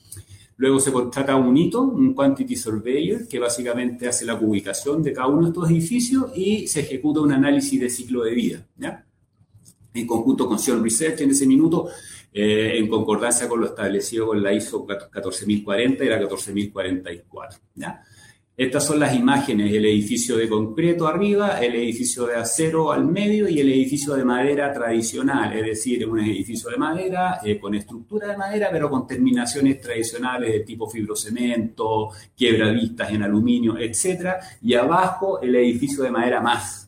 Luego se contrata un hito, un quantity surveyor, que básicamente hace la ubicación de cada uno de estos edificios y se ejecuta un análisis de ciclo de vida. ¿ya? En conjunto con Sion Research en ese minuto, eh, en concordancia con lo establecido con la ISO 14040 y la 14044. ¿ya? Estas son las imágenes, el edificio de concreto arriba, el edificio de acero al medio y el edificio de madera tradicional, es decir, un edificio de madera eh, con estructura de madera, pero con terminaciones tradicionales de tipo fibrocemento, quiebradistas en aluminio, etc. Y abajo el edificio de madera más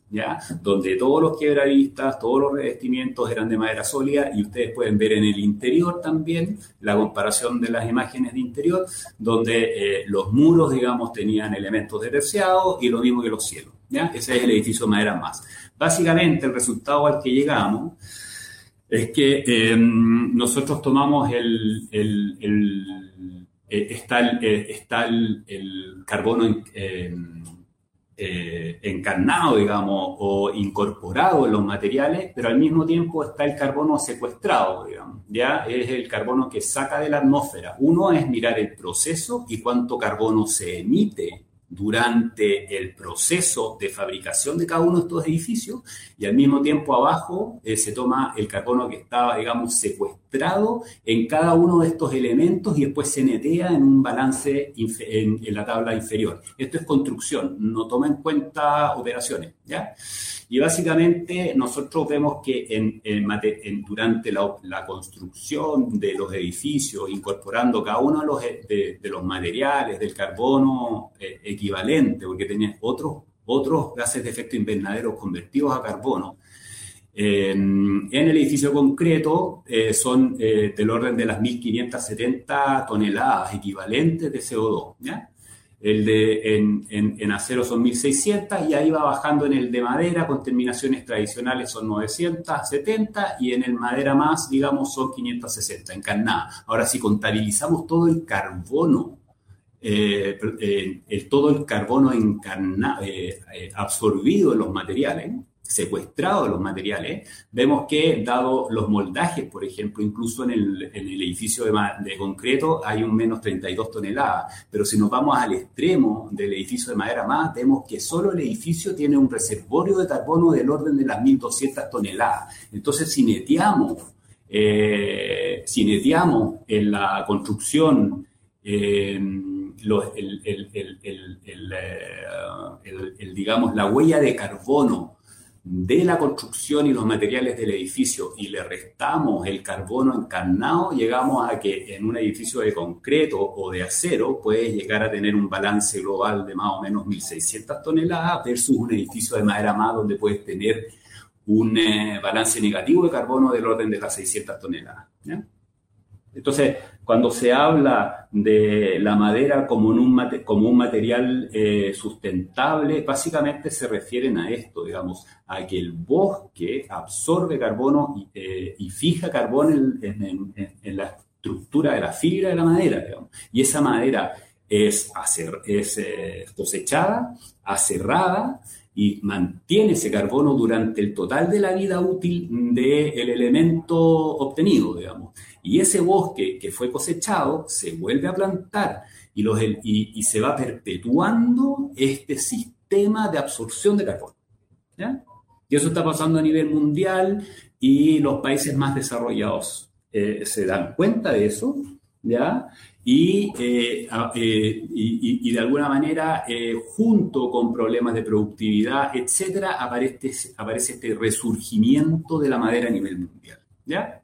Donde todos los quebradistas, todos los revestimientos eran de madera sólida y ustedes pueden ver en el interior también la comparación de las imágenes de interior, donde eh, los muros, digamos, tenían elementos de terciado y lo mismo que los cielos, ¿ya? Ese es el edificio de madera más. Básicamente el resultado al que llegamos es que em, nosotros tomamos el, el eh, está, el, eh, el, carbono en eh, encarnado, digamos, o incorporado en los materiales, pero al mismo tiempo está el carbono secuestrado, digamos, ya es el carbono que saca de la atmósfera. Uno es mirar el proceso y cuánto carbono se emite durante el proceso de fabricación de cada uno de estos edificios y al mismo tiempo abajo eh, se toma el carbono que estaba, digamos, secuestrado en cada uno de estos elementos y después se netea en un balance en, la tabla inferior. Esto es construcción, no toma en cuenta operaciones, ¿ya? Y básicamente nosotros vemos que en, durante la, construcción de los edificios, incorporando cada uno de los, de, los materiales del carbono eh, equivalente, porque tenía otros, otros gases de efecto invernadero convertidos a carbono, en el edificio concreto eh, son eh, del orden de las 1.570 toneladas equivalentes de CO2. ¿ya? El de en, acero son 1.600 y ahí va bajando en el de madera con terminaciones tradicionales son 970 y en el madera más, digamos, son 560, encarnada. Ahora, si contabilizamos todo el carbono, eh, todo el carbono encarnado, absorbido en los materiales, secuestrado los materiales, vemos que, dado los moldajes, por ejemplo, incluso en el, edificio de, concreto hay un menos 32 toneladas, pero si nos vamos al extremo del edificio de madera más, vemos que solo el edificio tiene un reservorio de carbono del orden de las 1.200 toneladas. Entonces, si neteamos, eh, si neteamos en la construcción digamos, la huella de carbono de la construcción y los materiales del edificio y le restamos el carbono encarnado, llegamos a que en un edificio de concreto o de acero puedes llegar a tener un balance global de más o menos 1.600 toneladas versus un edificio de madera más donde puedes tener un eh, balance negativo de carbono del orden de las 600 toneladas. Entonces, cuando se habla de la madera como un, material eh, sustentable, básicamente se refieren a esto, digamos, a que el bosque absorbe carbono y, eh, fija carbono en, la estructura de la fibra de la madera, digamos. Y esa madera es, eh, cosechada, aserrada, y mantiene ese carbono durante el total de la vida útil del elemento obtenido, digamos. Y ese bosque que fue cosechado se vuelve a plantar y, se va perpetuando este sistema de absorción de carbono. Y eso está pasando a nivel mundial y los países más desarrollados eh, se dan cuenta de eso, ¿ya? Y, eh, eh, de alguna manera, junto con problemas de productividad, etcétera, aparece, aparece este resurgimiento de la madera a nivel mundial. ¿ya?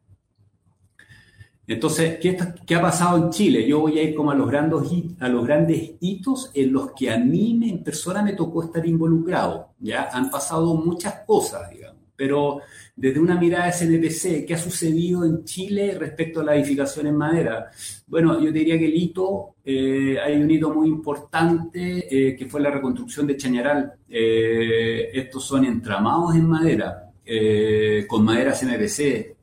Entonces, ¿qué, ha pasado en Chile? Yo voy a ir como a los, grandes, hitos en los que a mí en persona me tocó estar involucrado. Ya han pasado muchas cosas, digamos, pero desde una mirada de SNPC, ¿qué ha sucedido en Chile respecto a la edificación en madera? Bueno, yo diría que el hito, eh, hay un hito muy importante eh, que fue la reconstrucción de Chañaral. Eh, estos son entramados en madera, con madera SNPC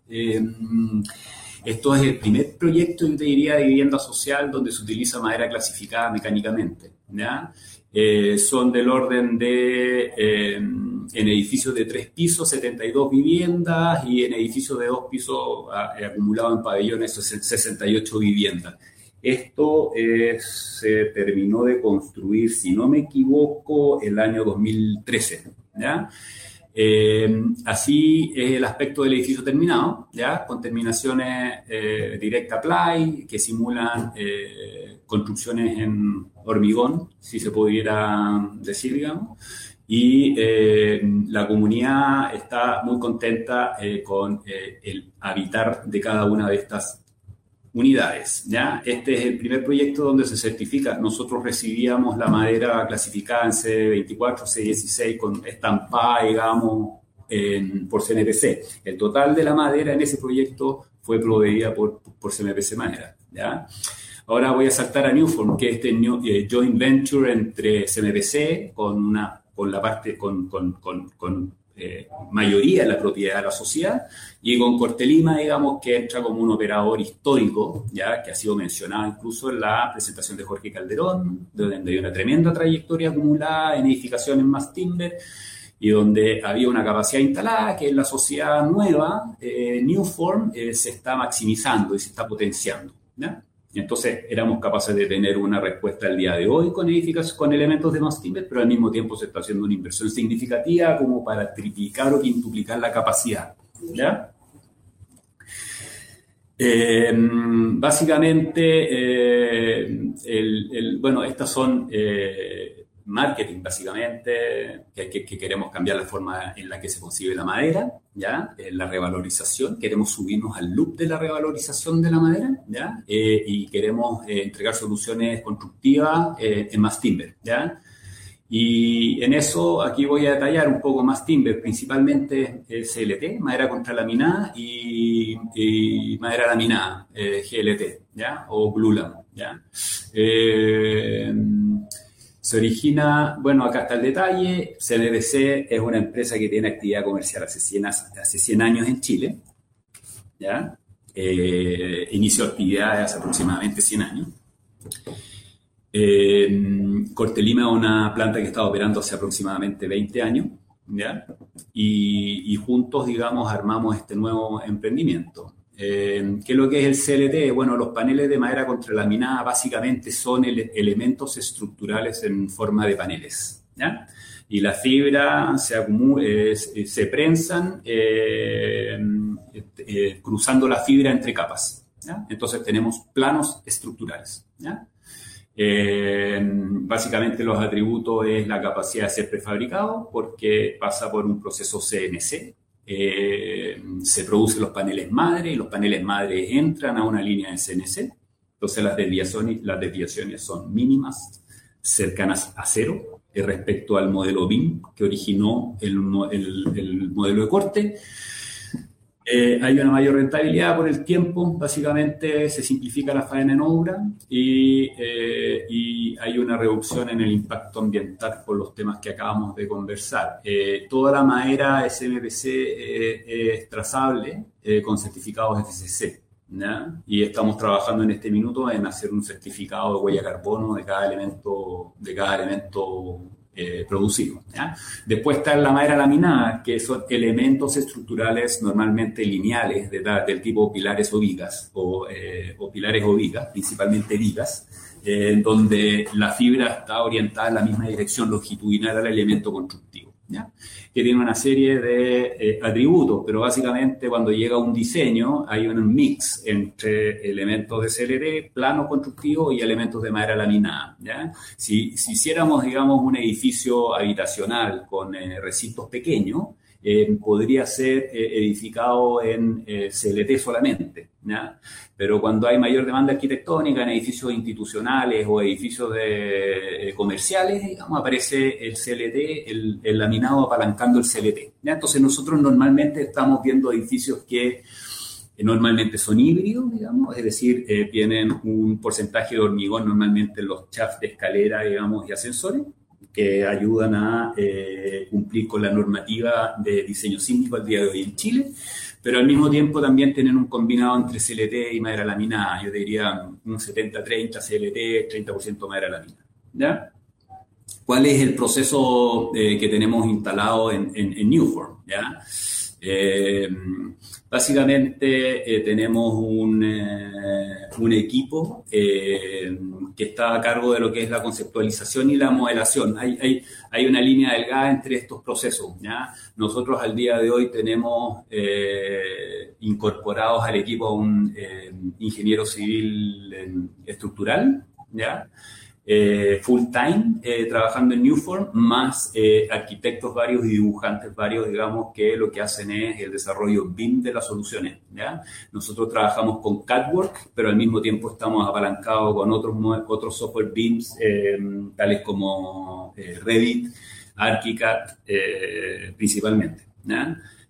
esto es el primer proyecto, yo te de vivienda social donde se utiliza madera clasificada mecánicamente. Eh, son del orden de, eh, en edificios de tres pisos, 72 viviendas y en edificios de dos pisos acumulado en pabellones, 68 viviendas. Esto se terminó de construir, si no me equivoco, el año 2013. ¿ya? Eh, así es el aspecto del edificio terminado, ¿ya? con terminaciones eh, direct apply que simulan eh, construcciones en hormigón, si se pudiera decir, digamos. Y eh, la comunidad está muy contenta con el habitar de cada una de estas unidades. ¿ya? Este es el primer proyecto donde se certifica. Nosotros recibíamos la madera clasificada en C24, C16 con estampada, digamos, por CNPC. El total de la madera en ese proyecto fue proveída por, por CNPC Madera. ¿ya? Ahora voy a saltar a Newform, que es este eh, joint venture entre CNPC con, una, con la parte, con, con, con eh, mayoría de la propiedad de la sociedad, y con Cortelima, digamos, que entra como un operador histórico, ya que ha sido mencionado incluso en la presentación de Jorge Calderón, donde hay una tremenda trayectoria acumulada en edificaciones más timber, y donde había una capacidad instalada que en la sociedad nueva, eh, Newform, eh, se está maximizando y se está potenciando. ¿ya? Entonces éramos capaces de tener una respuesta al día de hoy con con elementos de más timber, pero al mismo tiempo se está haciendo una inversión significativa como para triplicar o quintuplicar la capacidad. ¿ya? Em, básicamente, eh, bueno, estas son, eh, marketing, básicamente, que, que, queremos cambiar la forma en la que se concibe la madera, ¿ya? la revalorización, queremos subirnos al loop de la revalorización de la madera, ¿ya? y queremos entregar soluciones constructivas en más timber, ¿ya? Y en eso aquí voy a detallar un poco más timber, principalmente el CLT, madera contralaminada y, y madera laminada, eh, GLT, ¿ya? O Glulam, ¿ya? Se origina, bueno, acá está el detalle, CDBC es una empresa que tiene actividad comercial hace 100, hace 100 años en Chile, ¿ya? Eh, inició actividades hace aproximadamente 100 años. Eh, Cortelima es una planta que está operando hace aproximadamente 20 años, ¿ya? Y, juntos, digamos, armamos este nuevo emprendimiento. Eh, ¿Qué es lo que es el CLT? Bueno, los paneles de madera contralaminada básicamente son elementos estructurales en forma de paneles. Y la fibra se, eh, se prensan eh, cruzando la fibra entre capas, ¿ya? Entonces tenemos planos estructurales, ¿ya? Eh, básicamente los atributos es la capacidad de ser prefabricado porque pasa por un proceso CNC. Eh, se producen los paneles madre y los paneles madre entran a una línea de CNC. Entonces las desviaciones, son mínimas, cercanas a cero respecto al modelo BIM que originó el modelo de corte. Eh, hay una mayor rentabilidad por el tiempo, básicamente se simplifica la faena en obra y, eh, y, hay una reducción en el impacto ambiental por los temas que acabamos de conversar. Eh, toda la madera SMPC es trazable con certificados FCC. Y estamos trabajando en este minuto en hacer un certificado de huella carbono de cada elemento, de cada elemento eh, producido. Después está la madera laminada, que son elementos estructurales normalmente lineales de, del tipo pilares o vigas, o, eh, pilares o vigas, principalmente vigas, eh, donde la fibra está orientada en la misma dirección longitudinal al elemento constructivo que tiene una serie de eh, atributos, pero básicamente cuando llega un diseño hay un mix entre elementos de CLT, plano constructivo y elementos de madera laminada. Si, si hiciéramos, digamos, un edificio habitacional con eh, recintos pequeños, eh, podría ser eh, edificado en eh, CLT solamente. Pero cuando hay mayor demanda arquitectónica en edificios institucionales o edificios de, comerciales, digamos, aparece el CLT, el, laminado apalancando el CLT. Entonces nosotros normalmente estamos viendo edificios que normalmente son híbridos, digamos, es decir, tienen un porcentaje de hormigón normalmente en los shafts de escalera, digamos, y ascensores, que ayudan a eh, cumplir con la normativa de diseño sísmico al día de hoy en Chile, pero al mismo tiempo también tienen un combinado entre CLT y madera laminada, yo diría un 70-30 CLT, 30% madera laminada. ¿ya? ¿Cuál es el proceso eh, que tenemos instalado en, en, en Newform? ¿ya? Eh, básicamente tenemos un, un equipo que está a cargo de lo que es la conceptualización y la modelación. Hay, hay, una línea delgada entre estos procesos. ¿ya? Nosotros al día de hoy tenemos eh, incorporados al equipo a un eh, ingeniero civil estructural, ¿ya? Eh, full time eh, trabajando en Newform, más eh, arquitectos varios y dibujantes varios, digamos, que lo que hacen es el desarrollo BIM de las soluciones. Nosotros trabajamos con CADWORK, pero al mismo tiempo estamos apalancados con otros, otros software BIMs, tales como Revit, ArchiCAD, principalmente.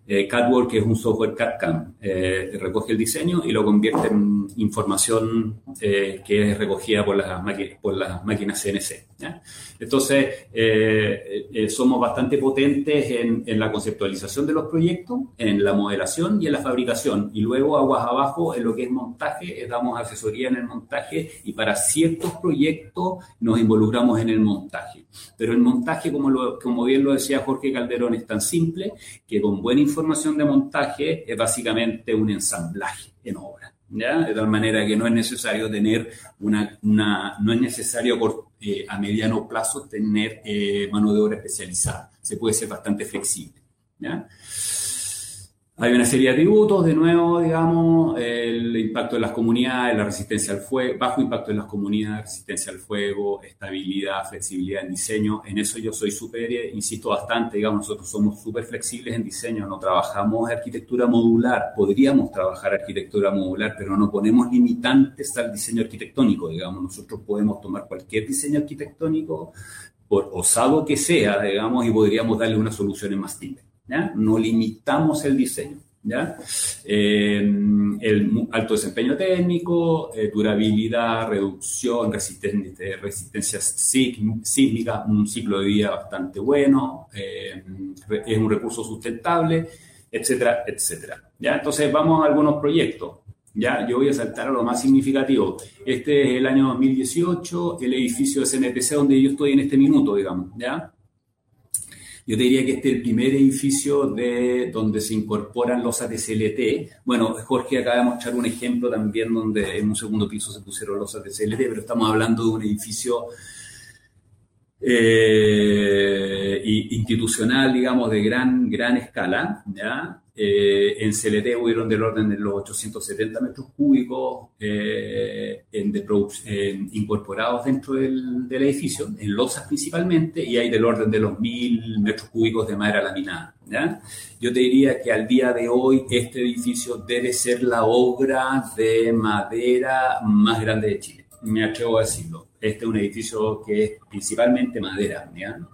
Eh, CADWORK es un software CAD-CAM, eh, recoge el diseño y lo convierte en información eh, que es recogida por las, por las máquinas CNC. Entonces, somos bastante potentes en, la conceptualización de los proyectos, en la modelación y en la fabricación. Y luego, aguas abajo, en lo que es montaje, damos asesoría en el montaje y para ciertos proyectos nos involucramos en el montaje. Pero el montaje, como, lo, como bien lo decía Jorge Calderón, es tan simple que con buena información información de montaje es básicamente un ensamblaje en obra. ¿ya? De tal manera que no es necesario tener una, no es necesario eh, a mediano plazo tener eh, mano de obra especializada. Se puede ser bastante flexible. Hay una serie de atributos, de nuevo, digamos, el impacto de las comunidades, la resistencia al fuego, bajo impacto en las comunidades, resistencia al fuego, estabilidad, flexibilidad en diseño. En eso yo soy súper, insisto bastante, digamos, nosotros somos súper flexibles en diseño, no trabajamos arquitectura modular, podríamos trabajar arquitectura modular, pero no ponemos limitantes al diseño arquitectónico, digamos, nosotros podemos tomar cualquier diseño arquitectónico, por osado que sea, digamos, y podríamos darle una solución en más No limitamos el diseño. ¿ya? Eh, el alto desempeño técnico, eh, durabilidad, reducción, resistencia, resistencia sísmica, un ciclo de vida bastante bueno, eh, es un recurso sustentable, etcétera, etcétera. ¿ya? Entonces vamos a algunos proyectos. Ya, yo voy a saltar a lo más significativo. Este es el año 2018, el edificio de CNPC donde yo estoy en este minuto, digamos, ¿ya? Yo te diría que este es el primer edificio de donde se incorporan los ATCLT. Bueno, Jorge acaba de mostrar un ejemplo también donde en un segundo piso se pusieron los ATCLT, pero estamos hablando de un edificio eh, institucional, digamos, de gran, gran escala, ¿ya? Eh, en CLT hubieron del orden de los 870 metros cúbicos eh, en incorporados dentro del, edificio, en losas principalmente, y hay del orden de los 1000 metros cúbicos de madera laminada. Yo te diría que al día de hoy este edificio debe ser la obra de madera más grande de Chile, me atrevo a decirlo. Este es un edificio que es principalmente madera,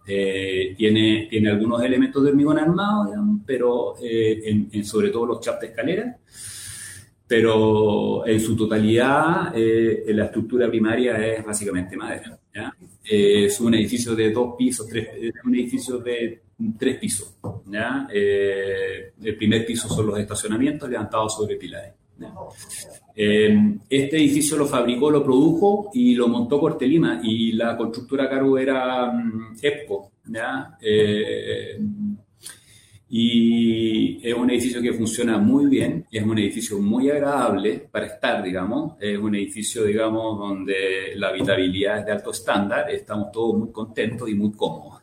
eh, tiene, tiene algunos elementos de hormigón armado, pero eh, en, sobre todo los chaps de escalera, pero en su totalidad eh, la estructura primaria es básicamente madera. es un edificio de dos pisos, tres, un edificio de tres pisos. el primer piso son los estacionamientos levantados sobre pilares. Eh, este edificio lo fabricó, lo produjo y lo montó Cortelima y la constructora Caro era mm, EPCO. Eh, y es un edificio que funciona muy bien, es un edificio muy agradable para estar, digamos, es un edificio, digamos, donde la habitabilidad es de alto estándar, estamos todos muy contentos y muy cómodos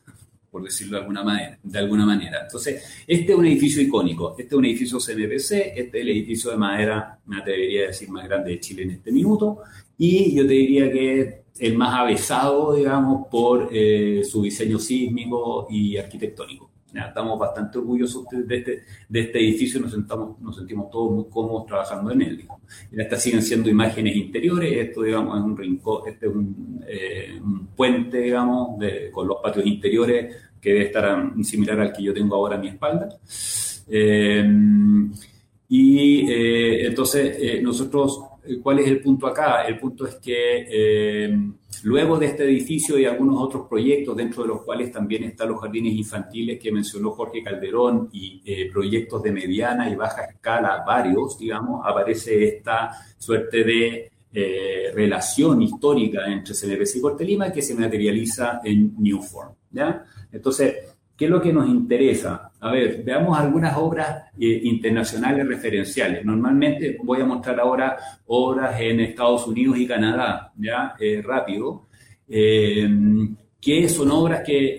por decirlo de alguna manera. De alguna manera. Entonces, este es un edificio icónico, este es un edificio CMPC, este es el edificio de madera, me atrevería a decir, más grande de Chile en este minuto, y yo te diría que es el más avesado, digamos, por eh, su diseño sísmico y arquitectónico. estamos bastante orgullosos de este, de este edificio, nos, sentamos, nos sentimos todos muy cómodos trabajando en él. Y estas siguen siendo imágenes interiores, esto digamos es un rincón, este es un, eh, un puente, digamos, de, con los patios interiores que debe estar similar al que yo tengo ahora a mi espalda. Eh, y eh, entonces, eh, nosotros, ¿cuál es el punto acá? El punto es que luego de este edificio y algunos otros proyectos, dentro de los cuales también están los jardines infantiles que mencionó Jorge Calderón y proyectos de mediana y baja escala, varios, digamos, aparece esta suerte de relación histórica entre CNPC y Cortelima que se materializa en Newform. ¿ya? Entonces, ¿qué es lo que nos interesa? A ver, veamos algunas obras eh, internacionales referenciales. Normalmente voy a mostrar ahora obras en Estados Unidos y Canadá, ya eh, rápido, eh, que son obras que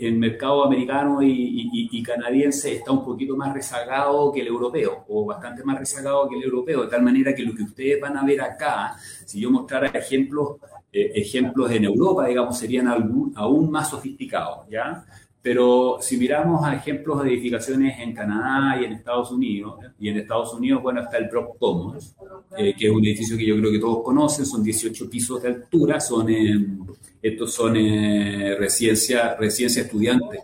el mercado americano y, canadiense está un poquito más rezagado que el europeo, o bastante más rezagado que el europeo, de tal manera que lo que ustedes van a ver acá, si yo mostrara ejemplos eh, ejemplos en Europa, digamos, serían aún más sofisticados, ¿ya? Pero si miramos a ejemplos de edificaciones en Canadá y en Estados Unidos, y en Estados Unidos, bueno, está el Brock Commons, eh, que es un edificio que yo creo que todos conocen, son 18 pisos de altura, son, estos son eh, residencia, residencia estudiante.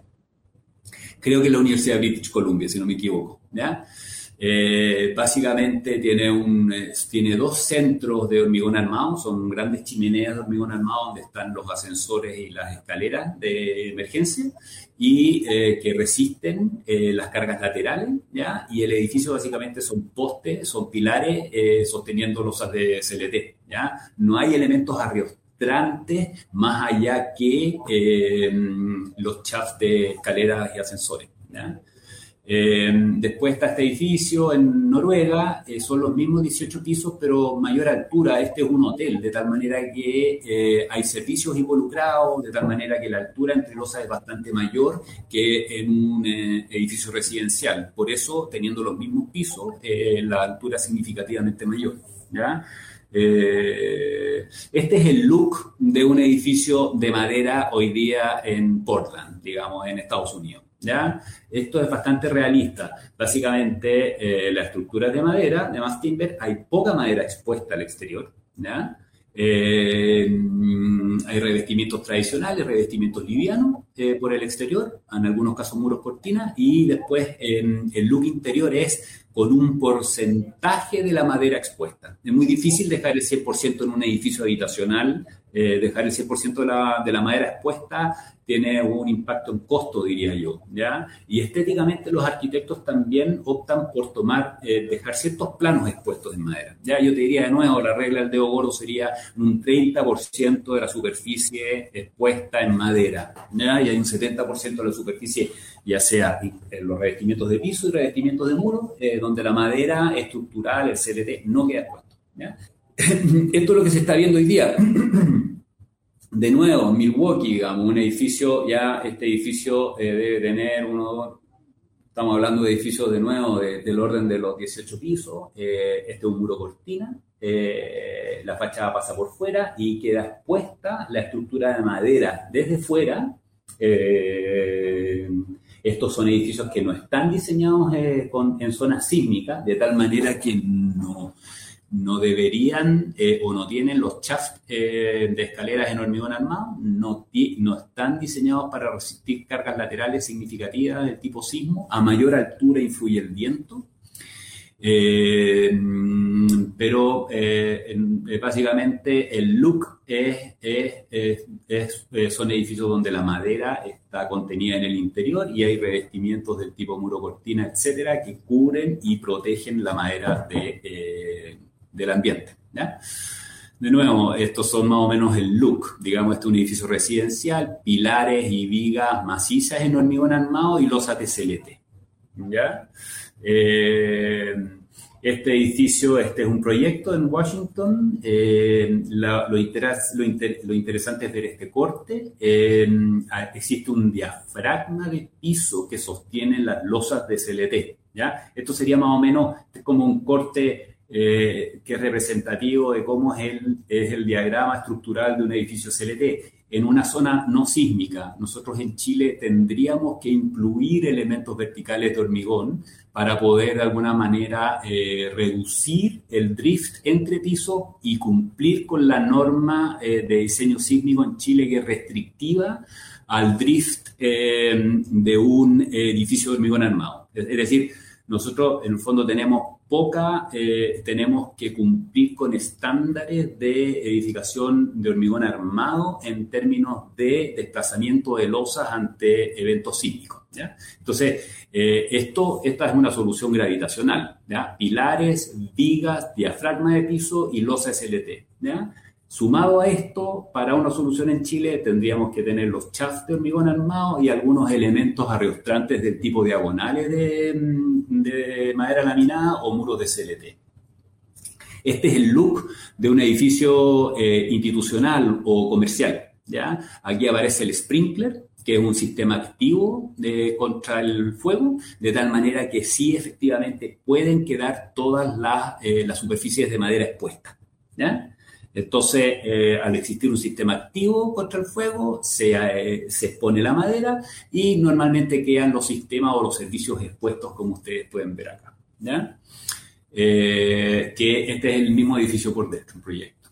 Creo que es la Universidad de British Columbia, si no me equivoco, ¿ya? Eh, básicamente tiene, un, tiene dos centros de hormigón armado, son grandes chimeneas de hormigón armado donde están los ascensores y las escaleras de emergencia y eh, que resisten eh, las cargas laterales, ¿ya? Y el edificio básicamente son postes, son pilares sosteniendo losas de CLT, ¿ya? No hay elementos arriostrantes más allá que los chafs de escaleras y ascensores, ¿ya? Eh, después está este edificio en Noruega, eh, son los mismos 18 pisos, pero mayor altura. Este es un hotel, de tal manera que eh, hay servicios involucrados, de tal manera que la altura entre losas es bastante mayor que en un edificio residencial. Por eso, teniendo los mismos pisos, la altura es significativamente mayor. este es el look de un edificio de madera hoy día en Portland, digamos, en Estados Unidos. Esto es bastante realista. Básicamente, eh, la estructura de madera, de mass timber, hay poca madera expuesta al exterior. Eh, hay revestimientos tradicionales, revestimientos livianos eh, por el exterior, en algunos casos muros cortinas, y después el look interior es con un porcentaje de la madera expuesta. Es muy difícil dejar el 100% en un edificio habitacional, dejar el 100% de la, de la madera expuesta tiene un impacto en costo, diría yo, ¿ya? Y estéticamente los arquitectos también optan por tomar, eh, dejar ciertos planos expuestos en madera, ¿ya? Yo te diría de nuevo, la regla del dedo gordo sería un 30% de la superficie expuesta en madera, ¿ya? Y hay un 70% de la superficie, ya sea en los revestimientos de piso y revestimientos de muro, eh, donde la madera estructural, el CLT, no queda expuesto. Esto es lo que se está viendo hoy día. de nuevo, Milwaukee, digamos, un edificio, ya este edificio eh, debe tener uno, estamos hablando de edificios de nuevo del orden de los 18 pisos, eh, este es un muro cortina, eh, la fachada pasa por fuera y queda expuesta la estructura de madera desde fuera. estos son edificios que no están diseñados en zona sísmica, de tal manera que no, no deberían eh, o no tienen los shafts eh, de escaleras en hormigón armado, no, no están diseñados para resistir cargas laterales significativas del tipo sismo, a mayor altura influye el viento, eh, pero básicamente el look es, son edificios donde la madera está contenida en el interior y hay revestimientos del tipo muro cortina, etcétera, que cubren y protegen la madera de del ambiente. De nuevo, estos son más o menos el look, digamos, este es un edificio residencial, pilares y vigas macizas en hormigón armado y losas de CLT. ¿ya? Eh, este edificio, este es un proyecto en Washington. Eh, lo, interesante es ver este corte. Eh, existe un diafragma de piso que sostiene las losas de CLT. ¿ya? Esto sería más o menos como un corte eh, que es representativo de cómo es el, es el diagrama estructural de un edificio CLT. En una zona no sísmica, nosotros en Chile tendríamos que incluir elementos verticales de hormigón para poder de alguna manera eh, reducir el drift entre pisos y cumplir con la norma eh, de diseño sísmico en Chile que es restrictiva al drift de un edificio de hormigón armado. Es decir, nosotros en el fondo tenemos poca, eh, tenemos que cumplir con estándares de edificación de hormigón armado en términos de desplazamiento de losas ante eventos sísmicos. Entonces, eh, esto, esta es una solución gravitacional. Pilares, vigas, diafragma de piso y losa SLT. ¿ya? Sumado a esto, para una solución en Chile tendríamos que tener los chafs de hormigón armado y algunos elementos arreostrantes del tipo diagonales de, de madera laminada o muros de CLT. Este es el look de un edificio eh, institucional o comercial. ¿ya? Aquí aparece el sprinkler, que es un sistema activo de, contra el fuego, de tal manera que sí efectivamente pueden quedar todas las, eh, las superficies de madera expuestas. ¿ya? Entonces, eh, al existir un sistema activo contra el fuego, se, eh, se, expone la madera y normalmente quedan los sistemas o los servicios expuestos, como ustedes pueden ver acá. Eh, que este es el mismo edificio por dentro, un proyecto.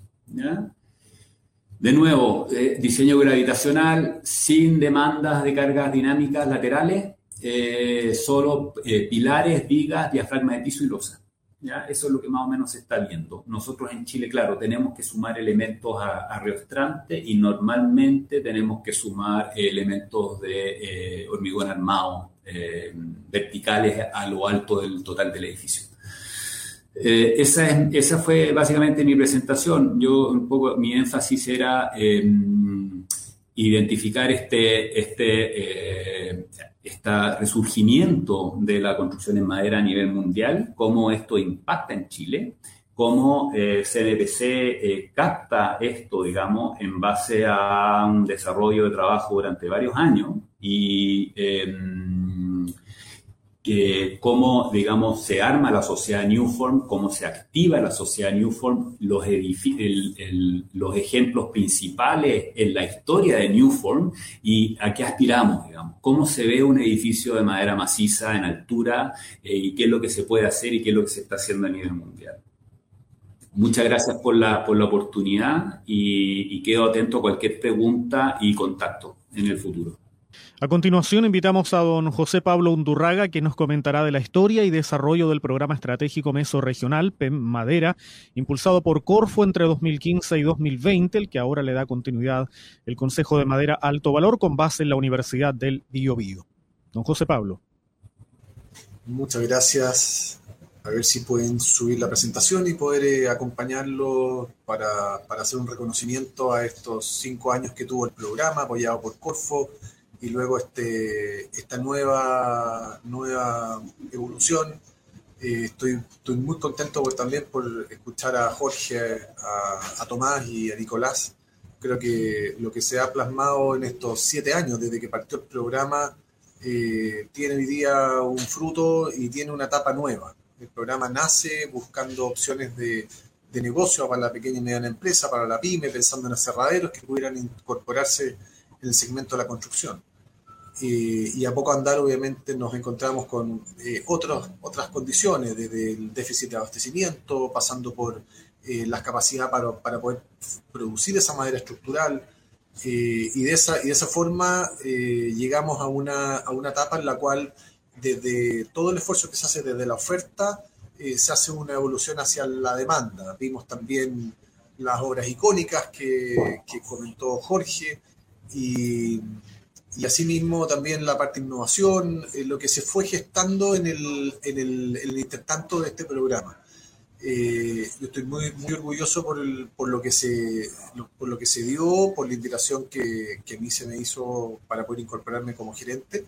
De nuevo, diseño gravitacional sin demandas de cargas dinámicas laterales, solo pilares, vigas, diafragma de piso y losa. ¿Ya? Eso es lo que más o menos se está viendo. Nosotros en Chile, claro, tenemos que sumar elementos a, y normalmente tenemos que sumar elementos de eh, hormigón armado eh, verticales a lo alto del total del edificio. Eh, esa, es, esa fue básicamente mi presentación. Yo un poco, mi énfasis era em, identificar este, este este resurgimiento de la construcción en madera a nivel mundial, cómo esto impacta en Chile, cómo eh, eh, capta esto, digamos, en base a un desarrollo de trabajo durante varios años y cómo, digamos, se arma la sociedad Newform, cómo se activa la sociedad Newform, los, los ejemplos principales en la historia de Newform y a qué aspiramos, digamos, cómo se ve un edificio de madera maciza en altura eh, y qué es lo que se puede hacer y qué es lo que se está haciendo a nivel mundial. Muchas gracias por la, por la oportunidad y quedo atento a cualquier pregunta y contacto en el futuro. A continuación invitamos a don José Pablo Undurraga, que nos comentará de la historia y desarrollo del programa estratégico mesorregional PEM Madera, impulsado por Corfo entre 2015 y 2020, el que ahora le da continuidad el Consejo de Madera Alto Valor con base en la Universidad del Biobío. Don José Pablo. Muchas gracias. A ver si pueden subir la presentación y poder eh, acompañarlo para, para hacer un reconocimiento a estos cinco años que tuvo el programa apoyado por Corfo y luego este, esta nueva, nueva evolución. Eh, estoy, estoy muy contento también por escuchar a Jorge, a, Tomás y a Nicolás. Creo que lo que se ha plasmado en estos siete años desde que partió el programa eh, tiene hoy día un fruto y tiene una etapa nueva. El programa nace buscando opciones de, de negocio para la pequeña y mediana empresa, para la pyme, pensando en aserraderos que pudieran incorporarse en el segmento de la construcción. Eh, y a poco andar, obviamente, nos encontramos con eh, otras condiciones, desde el déficit de abastecimiento, pasando por eh, la capacidad para, para, poder producir esa madera estructural. Eh, y, de esa, y de esa forma llegamos a una, a una etapa en la cual, desde todo el esfuerzo que se hace desde la oferta, se hace una evolución hacia la demanda. Vimos también las obras icónicas que, que comentó Jorge y y asimismo también la parte de innovación, eh, lo que se fue gestando en el, en el, el intertanto de este programa. Eh, yo estoy muy, muy orgulloso por, el, por, lo que se, por lo que se dio, por la invitación que, que, a mí se me hizo para poder incorporarme como gerente.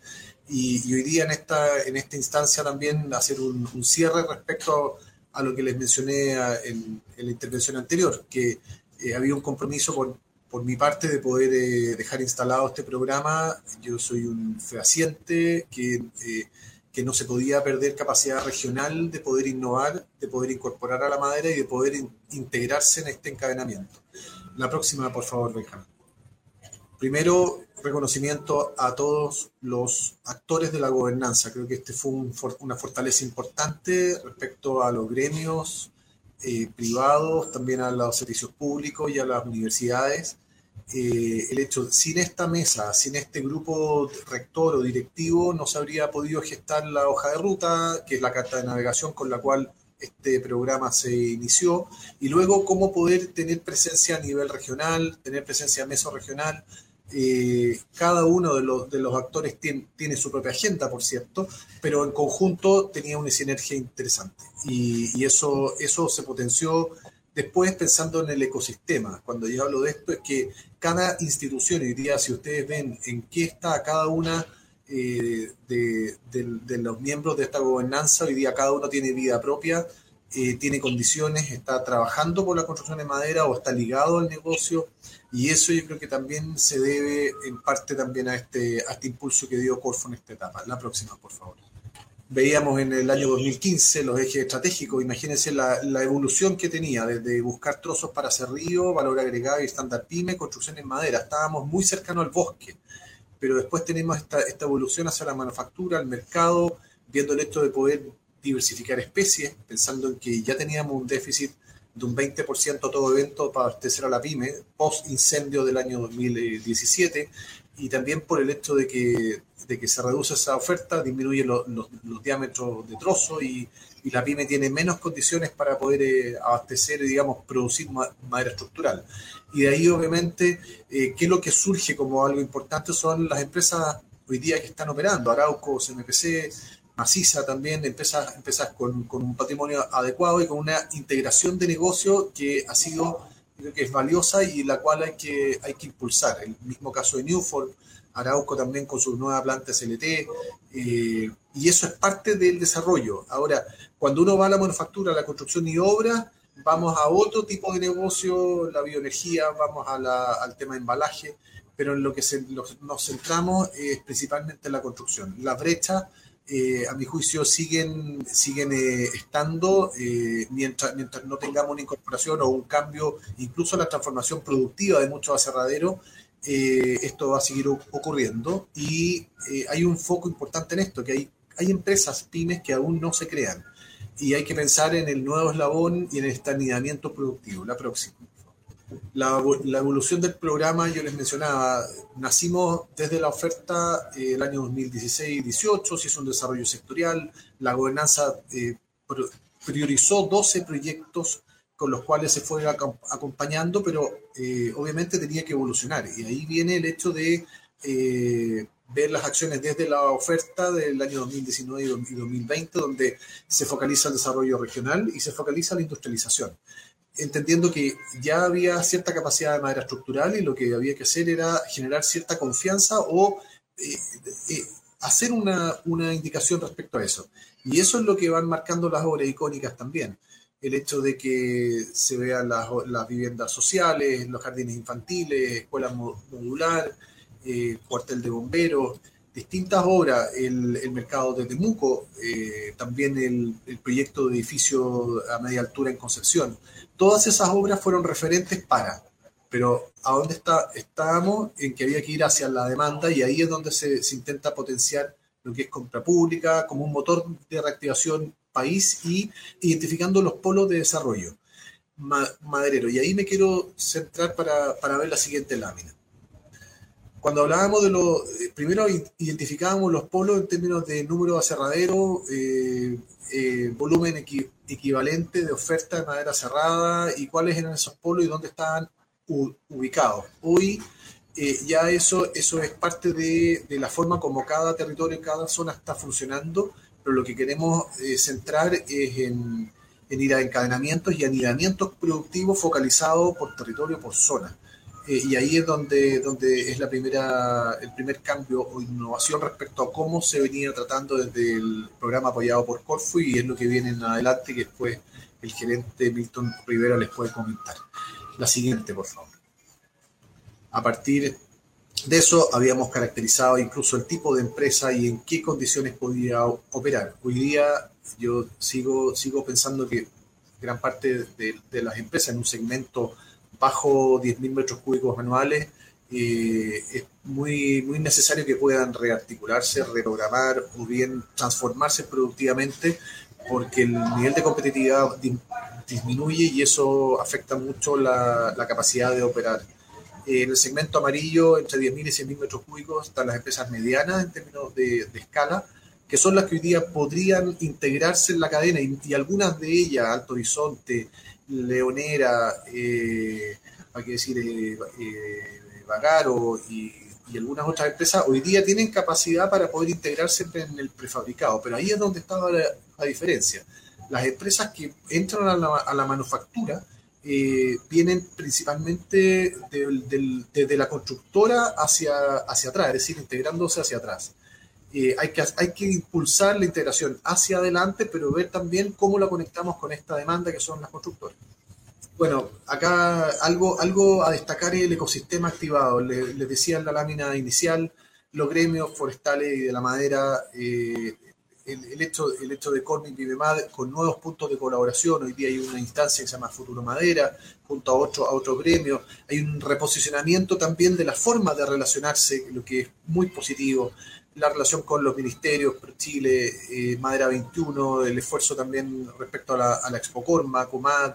Y, hoy día en esta, en esta instancia también hacer un, un cierre respecto a, lo que les mencioné en, en, la intervención anterior, que eh, había un compromiso por, por mi parte de poder eh, dejar instalado este programa. Yo soy un fehaciente que, eh, que no se podía perder capacidad regional de poder innovar, de poder incorporar a la madera y de poder integrarse en este encadenamiento. La próxima, por favor, Benjamín. Primero, reconocimiento a todos los actores de la gobernanza. Creo que este fue una fortaleza importante respecto a los gremios, eh, privados, también a los servicios públicos y a las universidades. Eh, el hecho, sin esta mesa, sin este grupo rector o directivo, no se habría podido gestar la hoja de ruta, que es la carta de navegación con la cual este programa se inició, y luego cómo poder tener presencia a nivel regional, tener presencia meso-regional, eh, cada uno de los, de los actores tiene, tiene, su propia agenda, por cierto, pero en conjunto tenía una sinergia interesante. Y, eso, eso se potenció después pensando en el ecosistema. Cuando yo hablo de esto es que cada institución, hoy si ustedes ven en qué está cada una eh, de, de, de, los miembros de esta gobernanza, hoy día cada uno tiene vida propia, eh, tiene condiciones, está trabajando por la construcción de madera o está ligado al negocio y eso yo creo que también se debe en parte también a este, a este impulso que dio Corfo en esta etapa. La próxima, por favor. Veíamos en el año 2015 los ejes estratégicos, imagínense la, evolución que tenía, desde buscar trozos para hacer río, valor agregado y estándar pyme, construcción en madera. Estábamos muy cercanos al bosque, pero después tenemos esta, esta evolución hacia la manufactura, al mercado, viendo el hecho de poder diversificar especies, pensando en que ya teníamos un déficit de un 20% todo evento para abastecer a la pyme post incendio del año 2017 y también por el hecho de que, de que se reduce esa oferta, disminuye los, diámetros de trozo y, la pyme tiene menos condiciones para poder eh, abastecer y, digamos, producir madera estructural. Y de ahí, obviamente, eh, ¿qué es lo que surge como algo importante? Son las empresas hoy día que están operando, Arauco, CMPC, maciza también, empresas, empresas con, con, un patrimonio adecuado y con una integración de negocio que ha sido, creo que es valiosa y la cual hay que, hay que impulsar. El mismo caso de Newford, Arauco también con su nueva planta SLT, eh, y eso es parte del desarrollo. Ahora, cuando uno va a la manufactura, a la construcción y obra, vamos a otro tipo de negocio, la bioenergía, vamos al tema de embalaje, pero en lo que nos centramos es principalmente en la construcción. La brecha, eh, a mi juicio, siguen, siguen eh, estando mientras, mientras no tengamos una incorporación o un cambio, incluso la transformación productiva de muchos aserraderos, eh, esto va a seguir ocurriendo y eh, hay un foco importante en esto, que hay, hay empresas, pymes que aún no se crean y hay que pensar en el nuevo eslabón y en el estalonamiento productivo, la próxima. La, la, evolución del programa, yo les mencionaba, nacimos desde la oferta eh, el año 2016-18, se hizo un desarrollo sectorial, la gobernanza priorizó 12 proyectos con los cuales se fue acompañando, pero eh, obviamente tenía que evolucionar. Y ahí viene el hecho de eh, ver las acciones desde la oferta del año 2019 y 2020, donde se focaliza el desarrollo regional y se focaliza la industrialización. Entendiendo que ya había cierta capacidad de manera estructural y lo que había que hacer era generar cierta confianza o eh, hacer una, una indicación respecto a eso. Y eso es lo que van marcando las obras icónicas también el hecho de que se vean las, viviendas sociales, los jardines infantiles, escuela modular, eh, cuartel de bomberos, distintas obras, el, mercado de Temuco, eh, también el, proyecto de edificio a media altura en Concepción. Todas esas obras fueron referentes para, pero ¿a dónde está, estábamos? En que había que ir hacia la demanda y ahí es donde se, se intenta potenciar lo que es compra pública como un motor de reactivación país y identificando los polos de desarrollo maderero. Y ahí me quiero centrar para, para ver la siguiente lámina. Cuando hablábamos de lo, eh, primero identificábamos los polos en términos de número de aserradero, eh, eh, volumen equivalente de oferta de madera cerrada y cuáles eran esos polos y dónde estaban ubicados. Hoy ya eso, eso es parte de, de, la forma como cada territorio, cada zona está funcionando pero lo que queremos centrar es en, ir a encadenamientos y anidamientos productivos focalizados por territorio, por zona. Eh, y ahí es donde, donde es la primera, el primer cambio o innovación respecto a cómo se venía tratando desde el programa apoyado por Corfu y es lo que viene en adelante que después el gerente Milton Rivera les puede comentar. La siguiente, por favor. A partir de eso habíamos caracterizado incluso el tipo de empresa y en qué condiciones podía operar. Hoy día yo sigo, sigo pensando que gran parte de, las empresas en un segmento bajo 10.000 metros cúbicos anuales eh, es muy, muy necesario que puedan rearticularse, reprogramar o bien transformarse productivamente porque el nivel de competitividad disminuye y eso afecta mucho la capacidad de operar. En el segmento amarillo, entre 10.000 y 100.000 metros cúbicos, están las empresas medianas en términos de, escala, que son las que hoy día podrían integrarse en la cadena y, algunas de ellas, Alto Horizonte, Leonera, eh, hay que decir, eh, eh, y, algunas otras empresas, hoy día tienen capacidad para poder integrarse en el prefabricado, pero ahí es donde está la, diferencia. Las empresas que entran a la, a la manufactura, eh, vienen principalmente desde la constructora hacia, hacia atrás, es decir, integrándose hacia atrás. Eh, hay, que, impulsar la integración hacia adelante, pero ver también cómo la conectamos con esta demanda que son las constructoras. Bueno, acá algo, algo a destacar es el ecosistema activado. Les, decía en la lámina inicial, los gremios forestales y de la madera eh, el, hecho, el hecho de Vivemad con nuevos puntos de colaboración. Hoy día hay una instancia que se llama Futuro Madera, junto a otro, a otro gremio. Hay un reposicionamiento también de la forma de relacionarse, lo que es muy positivo. La relación con los ministerios, Chile, eh, Madera 21, el esfuerzo también respecto a la, a la Expo Corma, Comad,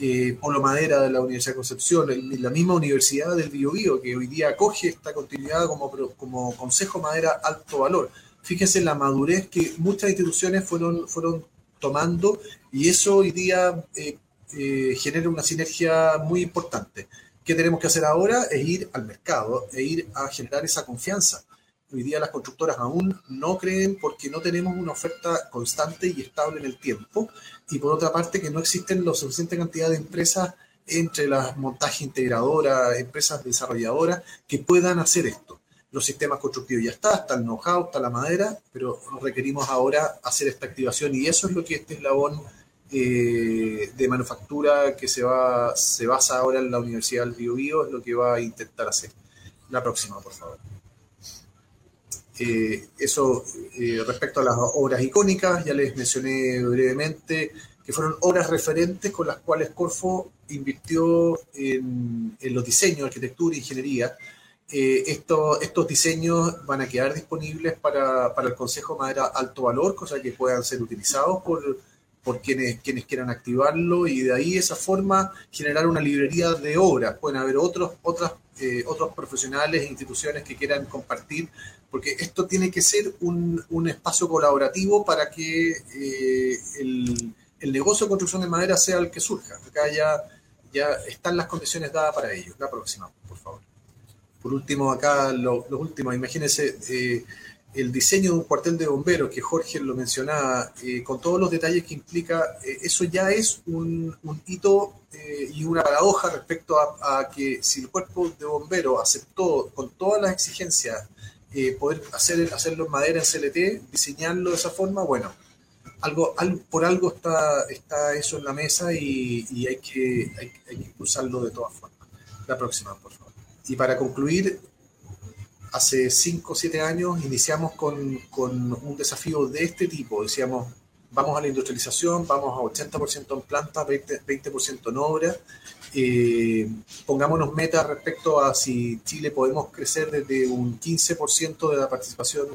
eh, Polo Madera de la Universidad de Concepción, la misma Universidad del Biobío, que hoy día acoge esta continuidad como, como Consejo Madera Alto Valor fíjense la madurez que muchas instituciones fueron, fueron tomando y eso hoy día eh, genera una sinergia muy importante. ¿Qué tenemos que hacer ahora? Es ir al mercado e ir a generar esa confianza. Hoy día las constructoras aún no creen porque no tenemos una oferta constante y estable en el tiempo y por otra parte que no existen la suficiente cantidad de empresas entre las montajes integradoras, empresas desarrolladoras que puedan hacer esto los sistemas constructivos ya está, está el know-how, está la madera, pero requerimos ahora hacer esta activación y eso es lo que este eslabón eh, de manufactura que se, va, se basa ahora en la Universidad del Bio, es lo que va a intentar hacer. La próxima, por favor. Eh, eso eh, respecto a las obras icónicas, ya les mencioné brevemente que fueron obras referentes con las cuales Corfo invirtió en, los diseños, arquitectura ingeniería. Eh, estos diseños van a quedar disponibles para, el Consejo Madera Alto Valor, cosa que puedan ser utilizados por, por quienes, quienes quieran activarlo y de ahí esa forma generar una librería de obras. Pueden haber otros, otras, otros profesionales e instituciones que quieran compartir porque esto tiene que ser un, un espacio colaborativo para que eh, el, el, negocio de construcción de madera sea el que surja. Acá ya, ya están las condiciones dadas para ello. La próxima, por favor. Por último, acá los últimos, imagínense eh, el diseño de un cuartel de bomberos, que Jorge lo mencionaba, eh, con todos los detalles que implica, eso ya es un, hito y una paradoja respecto a, que si el cuerpo de bomberos aceptó con todas las exigencias eh, poder hacer, hacerlo en madera en CLT, diseñarlo de esa forma, bueno, algo, por algo está, eso en la mesa y, hay, que, hay, que impulsarlo de todas formas. La próxima, por favor. Y para concluir, hace 5 o 7 años iniciamos con, con, un desafío de este tipo. Decíamos, vamos a la industrialización, vamos a 80% en planta, 20%, 20 en obra, eh, pongámonos metas respecto a si Chile podemos crecer desde un 15% de la participación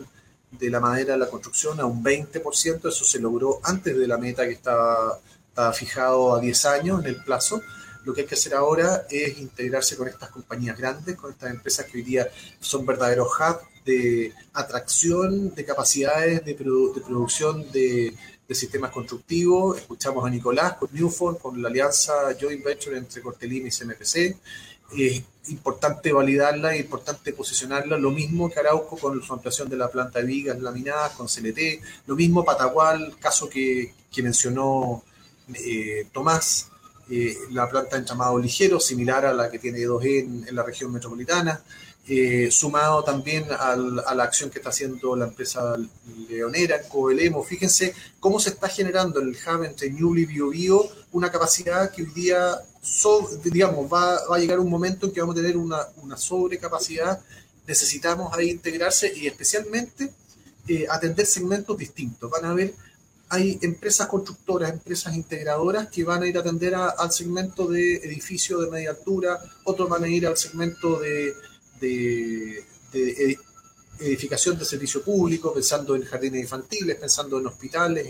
de la madera en la construcción a un 20%, eso se logró antes de la meta que estaba, fijado a 10 años en el plazo. Lo que hay que hacer ahora es integrarse con estas compañías grandes, con estas empresas que hoy día son verdaderos hubs de atracción de capacidades de, producción de, sistemas constructivos. Escuchamos a Nicolás con Newfond, con la alianza Joint Venture entre Cortelini y CMPC. Es importante validarla, es importante posicionarla. Lo mismo que Arauco con su ampliación de la planta de vigas laminadas, con CLT. Lo mismo Patagual, caso que, que mencionó eh, Tomás, eh, la planta en llamado ligero, similar a la que tiene 2E en la región metropolitana. Eh, sumado también a la acción que está haciendo la empresa leonera, Coelemo. Fíjense cómo se está generando el hub entre Ñuble y Bio, una capacidad que hoy día, digamos, va, a llegar un momento en que vamos a tener una, sobrecapacidad. Necesitamos ahí integrarse y especialmente eh, atender segmentos distintos. Van a haber hay empresas constructoras, empresas integradoras que van a ir a atender al segmento de edificio de media altura, otros van a ir al segmento de, de, edificación de servicio público, pensando en jardines infantiles, pensando en hospitales,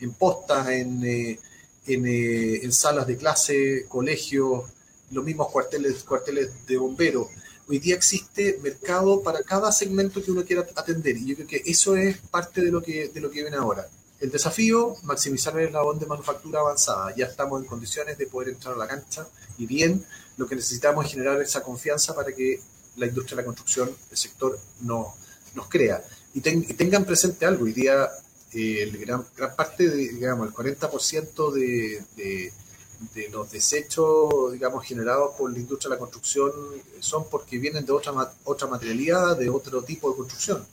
en, postas, en, eh, eh, en, salas de clase, colegios, los mismos cuarteles, cuarteles de bomberos. Hoy día existe mercado para cada segmento que uno quiera atender y yo creo que eso es parte de lo que, de lo que viene ahora. El desafío, maximizar el eslabón de manufactura avanzada. Ya estamos en condiciones de poder entrar a la cancha y bien, lo que necesitamos es generar esa confianza para que la industria de la construcción, el sector, no, nos crea. Y, tengan presente algo, hoy día eh, gran, gran, parte, de, digamos, el 40% de, de, de, los desechos, digamos, generados por la industria de la construcción son porque vienen de otra, otra materialidad, de otro tipo de construcción.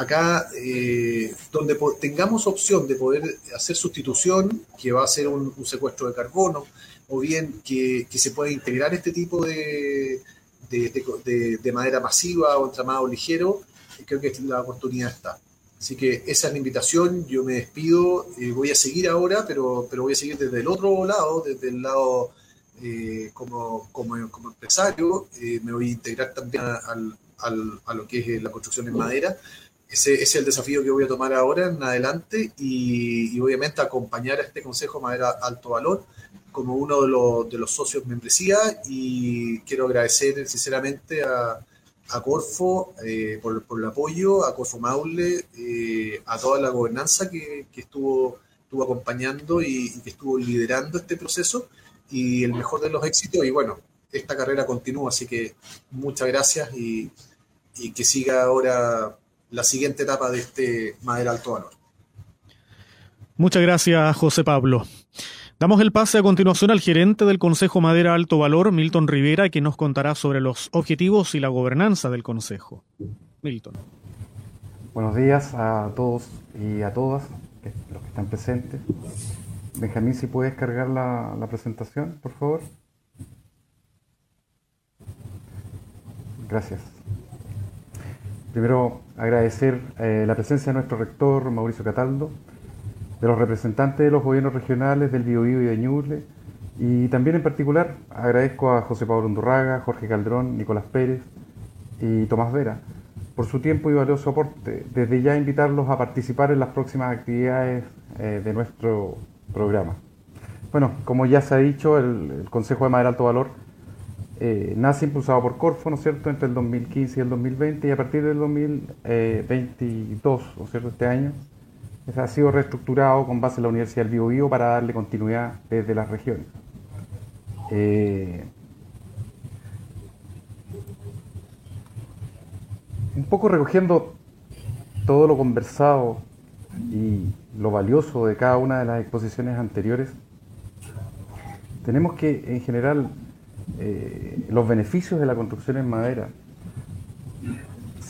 Acá, eh, donde tengamos opción de poder hacer sustitución, que va a ser un, secuestro de carbono, o bien que, se pueda integrar este tipo de, de, manera masiva o entramado ligero, creo que la oportunidad está. Así que esa es la invitación, yo me despido, eh, voy a seguir ahora, pero, pero voy a seguir desde el otro lado, desde el lado eh, como, como, como, empresario, me voy a integrar también al, al, a lo que es la construcción en madera. Ese, es el desafío que voy a tomar ahora en adelante y, obviamente acompañar a este Consejo Madera Alto Valor como uno de los, de los socios membresía y quiero agradecer sinceramente a, a Corfo eh, por, por, el apoyo, a Corfo Maule, eh, a toda la gobernanza que, que estuvo, estuvo acompañando y, que estuvo liderando este proceso y el mejor de los éxitos y bueno, esta carrera continúa, así que muchas gracias y, y que siga ahora la siguiente etapa de este Madera Alto Valor. Muchas gracias, José Pablo. Damos el pase a continuación al gerente del Consejo Madera Alto Valor, Milton Rivera, que nos contará sobre los objetivos y la gobernanza del Consejo. Milton. Buenos días a todos y a todas los que están presentes. Benjamín, si puedes cargar la, la presentación, por favor. Gracias. Primero, agradecer eh, la presencia de nuestro rector, Mauricio Cataldo, de los representantes de los gobiernos regionales del Biobío y de Ñuble, y también en particular agradezco a José Pablo Undurraga, Jorge Calderón, Nicolás Pérez y Tomás Vera por su tiempo y valioso aporte. Desde ya invitarlos a participar en las próximas actividades eh, de nuestro programa. Bueno, como ya se ha dicho, el, Consejo de Madera Alto Valor eh, nace impulsado por Corfo, ¿no es cierto?, entre el 2015 y el 2020 y a partir del 2022, ¿no es cierto?, este año, ha sido reestructurado con base en la Universidad del Biobío para darle continuidad desde las regiones. Eh, un poco recogiendo todo lo conversado y lo valioso de cada una de las exposiciones anteriores, tenemos que en general eh, los beneficios de la construcción en madera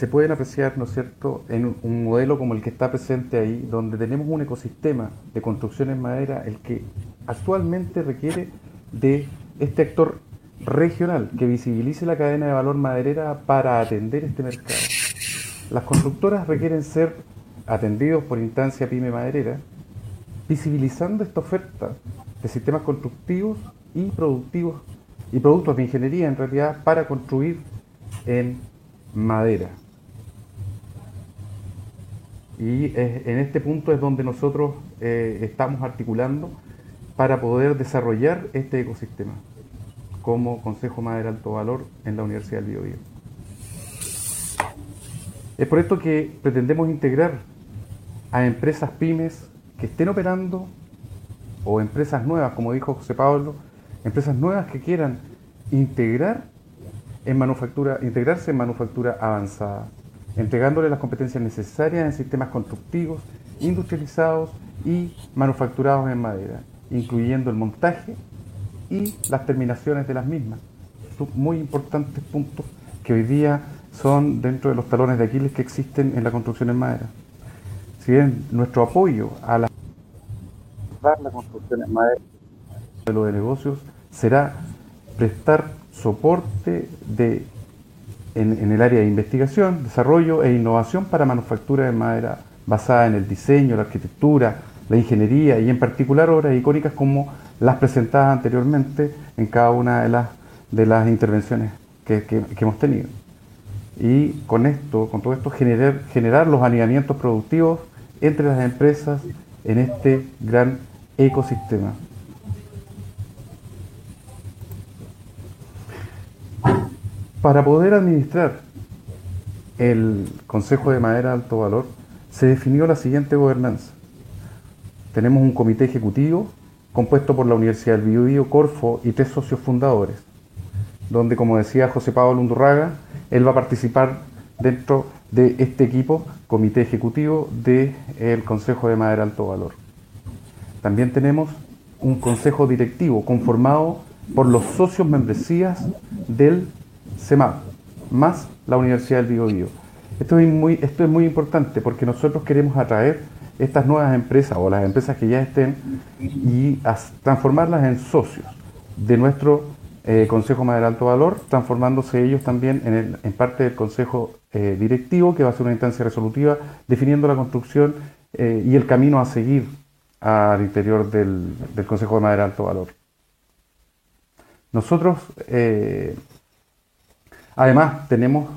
se pueden apreciar, ¿no es cierto?, en un modelo como el que está presente ahí, donde tenemos un ecosistema de construcción en madera, el que actualmente requiere de este actor regional que visibilice la cadena de valor maderera para atender este mercado. Las constructoras requieren ser atendidos por instancia pyme maderera, visibilizando esta oferta de sistemas constructivos y productivos y productos de ingeniería en realidad para construir en madera. Y en este punto es donde nosotros eh, estamos articulando para poder desarrollar este ecosistema como Consejo Madera Alto Valor en la Universidad del Biobío. Es por esto que pretendemos integrar a empresas pymes que estén operando o empresas nuevas, como dijo José Pablo, empresas nuevas que quieran integrar en manufactura, integrarse en manufactura avanzada, entregándole las competencias necesarias en sistemas constructivos, industrializados y manufacturados en madera, incluyendo el montaje y las terminaciones de las mismas. Son muy importantes puntos que hoy día son dentro de los talones de Aquiles que existen en la construcción en madera. Si bien nuestro apoyo a la, la construcción en madera de negocios será prestar soporte de, en, el área de investigación, desarrollo e innovación para manufactura de madera basada en el diseño, la arquitectura, la ingeniería y en particular obras icónicas como las presentadas anteriormente en cada una de las, de las intervenciones que, que hemos tenido y con esto, con todo esto, generar, generar los alineamientos productivos entre las empresas en este gran ecosistema. Para poder administrar el Consejo de Madera de Alto Valor, se definió la siguiente gobernanza. Tenemos un comité ejecutivo compuesto por la Universidad del Biobío, Corfo y tres socios fundadores, donde, como decía José Pablo Undurraga, él va a participar dentro de este equipo, comité ejecutivo del Consejo de Madera Alto Valor. También tenemos un consejo directivo conformado por los socios membresías del CEMAP, más la Universidad del Biobío. Esto es, muy, esto es muy importante porque nosotros queremos atraer estas nuevas empresas o las empresas que ya estén y transformarlas en socios de nuestro eh, Consejo Madera Alto Valor, transformándose ellos también en, en parte del Consejo eh, Directivo, que va a ser una instancia resolutiva, definiendo la construcción eh, y el camino a seguir al interior del, del Consejo de Madera Alto Valor. Nosotros, además, tenemos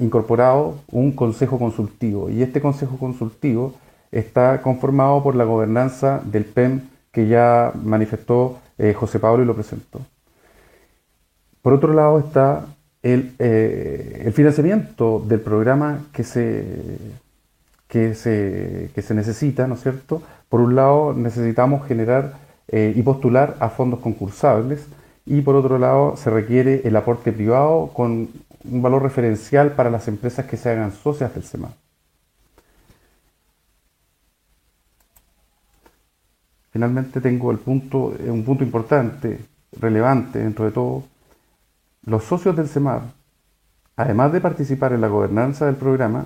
incorporado un Consejo Consultivo, y este Consejo Consultivo está conformado por la gobernanza del PEM que ya manifestó José Pablo y lo presentó. Por otro lado está eh, el, financiamiento del programa que se, que, se, que se necesita, ¿no es cierto? Por un lado necesitamos generar eh, y postular a fondos concursables y por otro lado se requiere el aporte privado con un valor referencial para las empresas que se hagan socias del SEMA. Finalmente tengo el punto, un punto importante, relevante dentro de todo, los socios del CEMAR además de participar en la gobernanza del programa,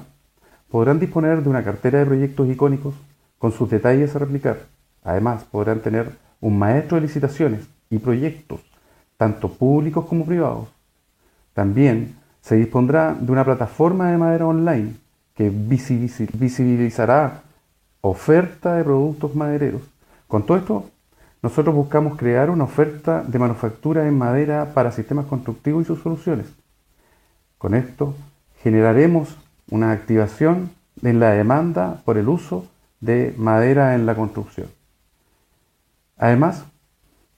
podrán disponer de una cartera de proyectos icónicos con sus detalles a replicar. Además, podrán tener un maestro de licitaciones y proyectos, tanto públicos como privados. También se dispondrá de una plataforma de madera online que visibilizará oferta de productos madereros. Con todo esto, nosotros buscamos crear una oferta de manufactura en madera para sistemas constructivos y sus soluciones. Con esto, generaremos una activación en la demanda por el uso de madera en la construcción. Además,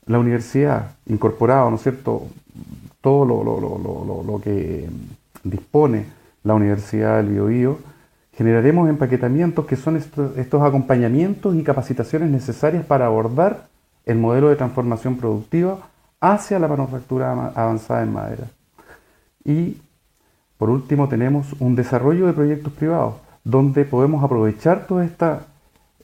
la universidad incorporado, ¿no es cierto?, todo lo, que dispone la Universidad del Biobío, generaremos empaquetamientos que son estos, acompañamientos y capacitaciones necesarias para abordar el modelo de transformación productiva hacia la manufactura avanzada en madera. Y por último tenemos un desarrollo de proyectos privados, donde podemos aprovechar toda esta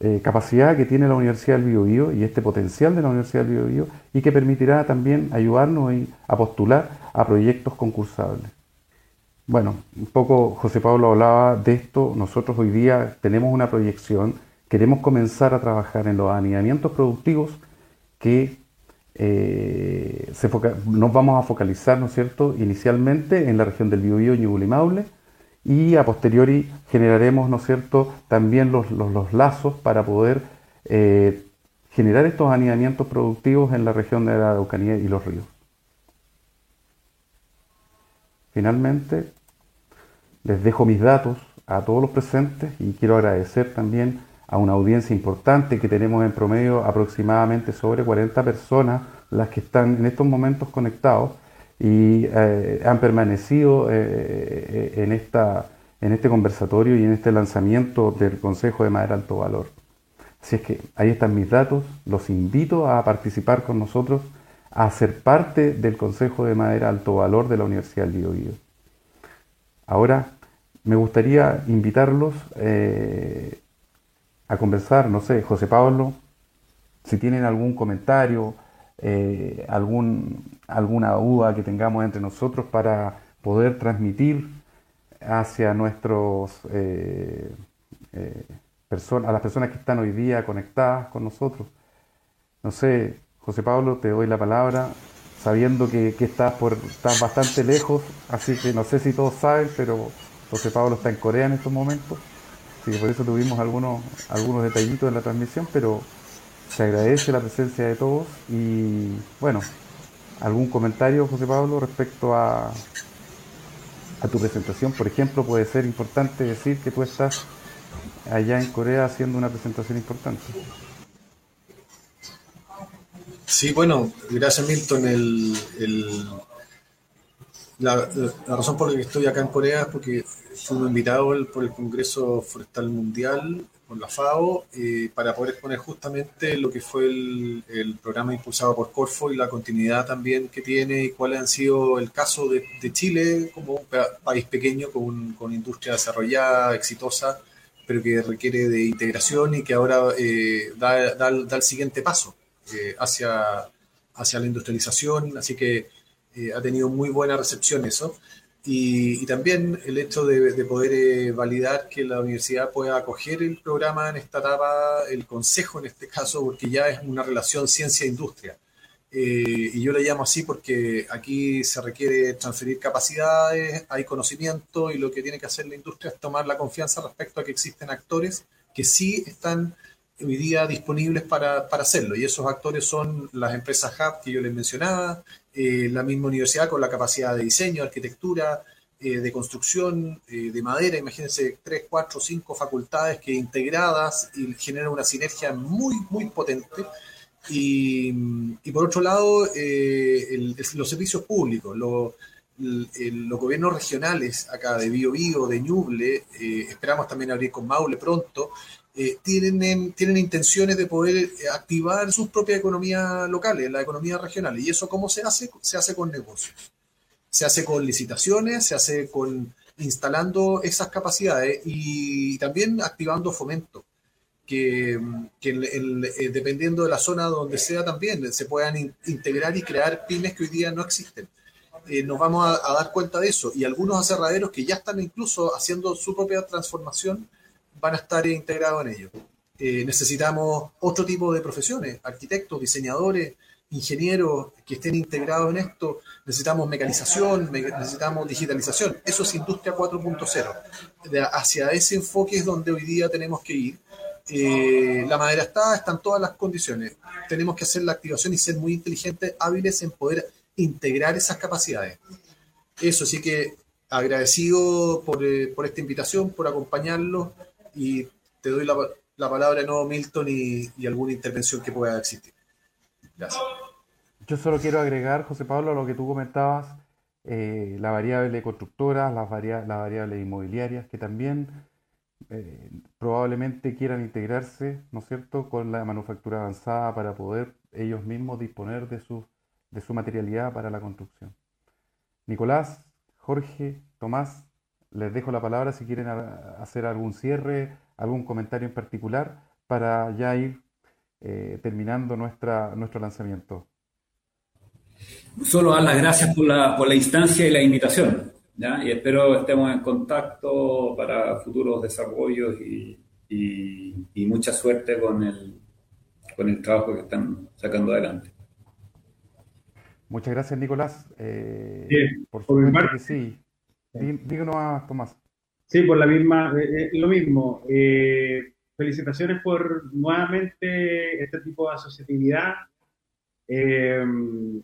eh, capacidad que tiene la Universidad del Biobío y este potencial de la Universidad del Biobío y que permitirá también ayudarnos a postular a proyectos concursables. Bueno, un poco José Pablo hablaba de esto, nosotros hoy día tenemos una proyección, queremos comenzar a trabajar en los aniamientos productivos que eh, nos vamos a focalizar, ¿no es cierto?, inicialmente en la región del Biobío, Ñuble y Maule, y a posteriori generaremos, ¿no es cierto?, también los, lazos para poder eh, generar estos anidamientos productivos en la región de la Araucanía y los ríos. Finalmente, les dejo mis datos a todos los presentes y quiero agradecer también a una audiencia importante que tenemos en promedio aproximadamente sobre 40 personas las que están en estos momentos conectados y eh, han permanecido eh, eh, en, esta, en este conversatorio y en este lanzamiento del Consejo de Madera Alto Valor. Así es que ahí están mis datos, los invito a participar con nosotros, a ser parte del Consejo de Madera Alto Valor de la Universidad del Biobío. Ahora me gustaría invitarlos a conversar, no sé, José Pablo, si tienen algún comentario, eh, algún, alguna duda que tengamos entre nosotros para poder transmitir hacia nuestros eh, eh, a las personas que están hoy día conectadas con nosotros. No sé, José Pablo, te doy la palabra, sabiendo que, estás, por, estás bastante lejos, así que no sé si todos saben, pero José Pablo está en Corea en estos momentos, que por eso tuvimos algunos, algunos detallitos en la transmisión, pero se agradece la presencia de todos y bueno, algún comentario, José Pablo, respecto a, a tu presentación. Por ejemplo, puede ser importante decir que tú estás allá en Corea haciendo una presentación importante. Sí, bueno, gracias Milton. El, la, razón por la que estoy acá en Corea es porque fui invitado por el Congreso Forestal Mundial la FAO eh, para poder exponer justamente lo que fue el, programa impulsado por Corfo y la continuidad también que tiene y cuáles han sido el caso de, Chile como un país pequeño con, con, industria desarrollada, exitosa, pero que requiere de integración y que ahora eh, da, da, el siguiente paso eh, hacia, hacia la industrialización, así que ha tenido muy buena recepción eso. Y, también el hecho de, poder eh, validar que la universidad pueda acoger el programa en esta etapa, el consejo en este caso, porque ya es una relación ciencia-industria. Eh, y yo le llamo así porque aquí se requiere transferir capacidades, hay conocimiento y lo que tiene que hacer la industria es tomar la confianza respecto a que existen actores que sí están hoy día disponibles para, para hacerlo. Y esos actores son las empresas Hub que yo les mencionaba, eh, la misma universidad con la capacidad de diseño, arquitectura, eh, de construcción, eh, de madera, imagínense tres, cuatro, cinco facultades que integradas y generan una sinergia muy, muy potente. Y, por otro lado, los servicios públicos, los gobiernos regionales acá de Bio Bio, de Ñuble, esperamos también abrir con Maule pronto, eh, tienen, tienen intenciones de poder eh, activar sus propias economías locales, la economía regional. ¿Y eso cómo se hace? Se hace con negocios. Se hace con licitaciones, se hace con instalando esas capacidades y también activando fomento. Que, que eh, dependiendo de la zona donde sea también se puedan integrar y crear pymes que hoy día no existen. eh, nos vamos a, dar cuenta de eso. Y algunos aserraderos que ya están incluso haciendo su propia transformación van a estar integrados en ello. Eh, necesitamos otro tipo de profesiones, arquitectos, diseñadores, ingenieros que estén integrados en esto. Necesitamos mecanización, necesitamos digitalización. Eso es industria 4.0. Hacia ese enfoque es donde hoy día tenemos que ir. Eh, la madera está, están todas las condiciones. Tenemos que hacer la activación y ser muy inteligentes, hábiles en poder integrar esas capacidades. Eso, sí que agradecido por, eh, por esta invitación, por acompañarlos y te doy la, la palabra de Milton, y, y, alguna intervención que pueda existir. Gracias. Yo solo quiero agregar, José Pablo, a lo que tú comentabas, eh, la variable constructora, las, variables las variables inmobiliarias, que también eh, probablemente quieran integrarse, ¿no es cierto?, con la manufactura avanzada para poder ellos mismos disponer de sus de su materialidad para la construcción. Nicolás, Jorge, Tomás, les dejo la palabra si quieren hacer algún cierre, algún comentario en particular para ya ir eh, terminando nuestra, nuestro lanzamiento. Solo dar las gracias por la, por la instancia y la invitación. y espero estemos en contacto para futuros desarrollos y, y mucha suerte con el, con el trabajo que están sacando adelante. Muchas gracias, Nicolás. Eh, por supuesto que sí. Díganos, Tomás. Sí, por la misma, eh, eh, lo mismo. felicitaciones por nuevamente este tipo de asociatividad.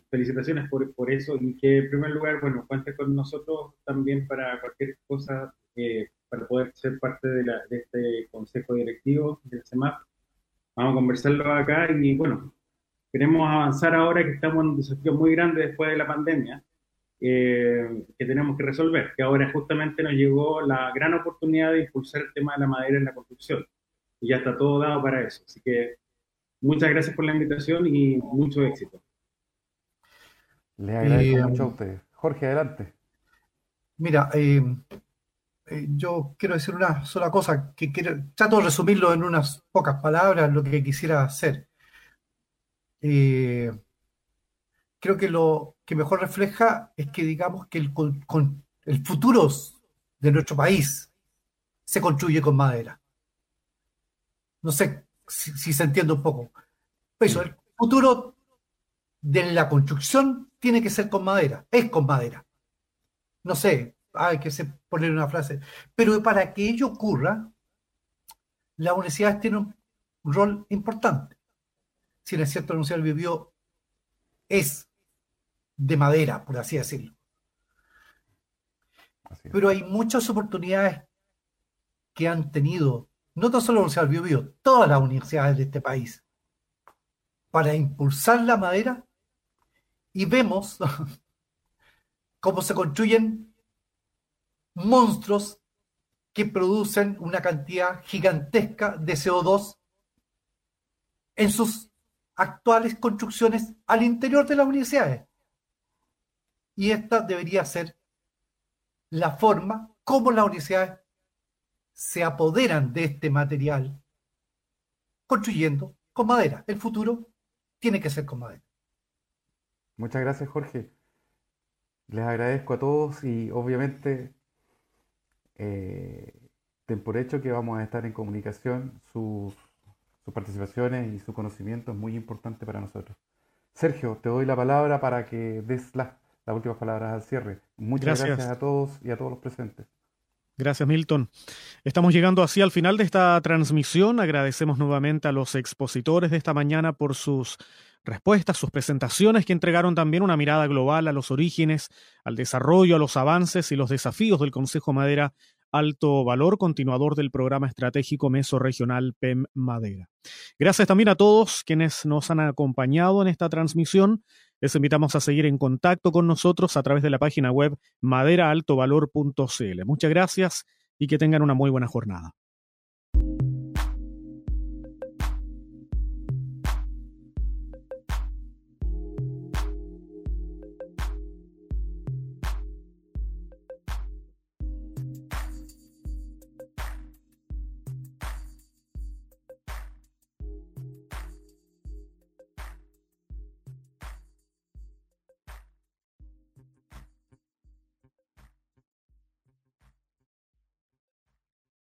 felicitaciones por, por, eso y que en primer lugar, bueno, cuente con nosotros también para cualquier cosa, para poder ser parte de, la, de este consejo directivo del CEMAP. Vamos a conversarlo acá y bueno, queremos avanzar ahora que estamos en un desafío muy grande después de la pandemia, eh, que tenemos que resolver, que ahora justamente nos llegó la gran oportunidad de impulsar el tema de la madera en la construcción. Y ya está todo dado para eso. Así que muchas gracias por la invitación y mucho éxito. Le agradezco eh, mucho a usted. Jorge, adelante. Mira, eh, yo quiero decir una sola cosa, que quiero, trato de resumirlo en unas pocas palabras, lo que quisiera hacer. Eh, creo que lo que mejor refleja es que digamos que el, con, el futuro de nuestro país se construye con madera. No sé si, se entiende un poco. Eso, el futuro de la construcción tiene que ser con madera, es con madera. No sé, hay que poner una frase. Pero para que ello ocurra, las universidades tienen un rol importante si es cierto, la Universidad vivió es de madera, por así decirlo. Pero hay muchas oportunidades que han tenido, no tan solo la Universidad del Biobío, todas las universidades de este país, para impulsar la madera y vemos cómo se construyen monstruos que producen una cantidad gigantesca de CO2 en sus actuales construcciones al interior de las universidades. Y esta debería ser la forma como las universidades se apoderan de este material construyendo con madera. El futuro tiene que ser con madera. Muchas gracias, Jorge. Les agradezco a todos y obviamente eh, ten por hecho que vamos a estar en comunicación. Sus sus participaciones y su conocimiento es muy importante para nosotros. Sergio, te doy la palabra para que des las, últimas palabras al cierre. Muchas gracias. a todos y a todos los presentes. Gracias, Milton. Estamos llegando así al final de esta transmisión. Agradecemos nuevamente a los expositores de esta mañana por sus respuestas, sus presentaciones que entregaron también una mirada global a los orígenes, al desarrollo, a los avances y los desafíos del Consejo Madera alto valor, continuador del programa estratégico mesorregional PEM Madera. Gracias también a todos quienes nos han acompañado en esta transmisión. Les invitamos a seguir en contacto con nosotros a través de la página web maderaaltovalor.cl. Muchas gracias y que tengan una muy buena jornada.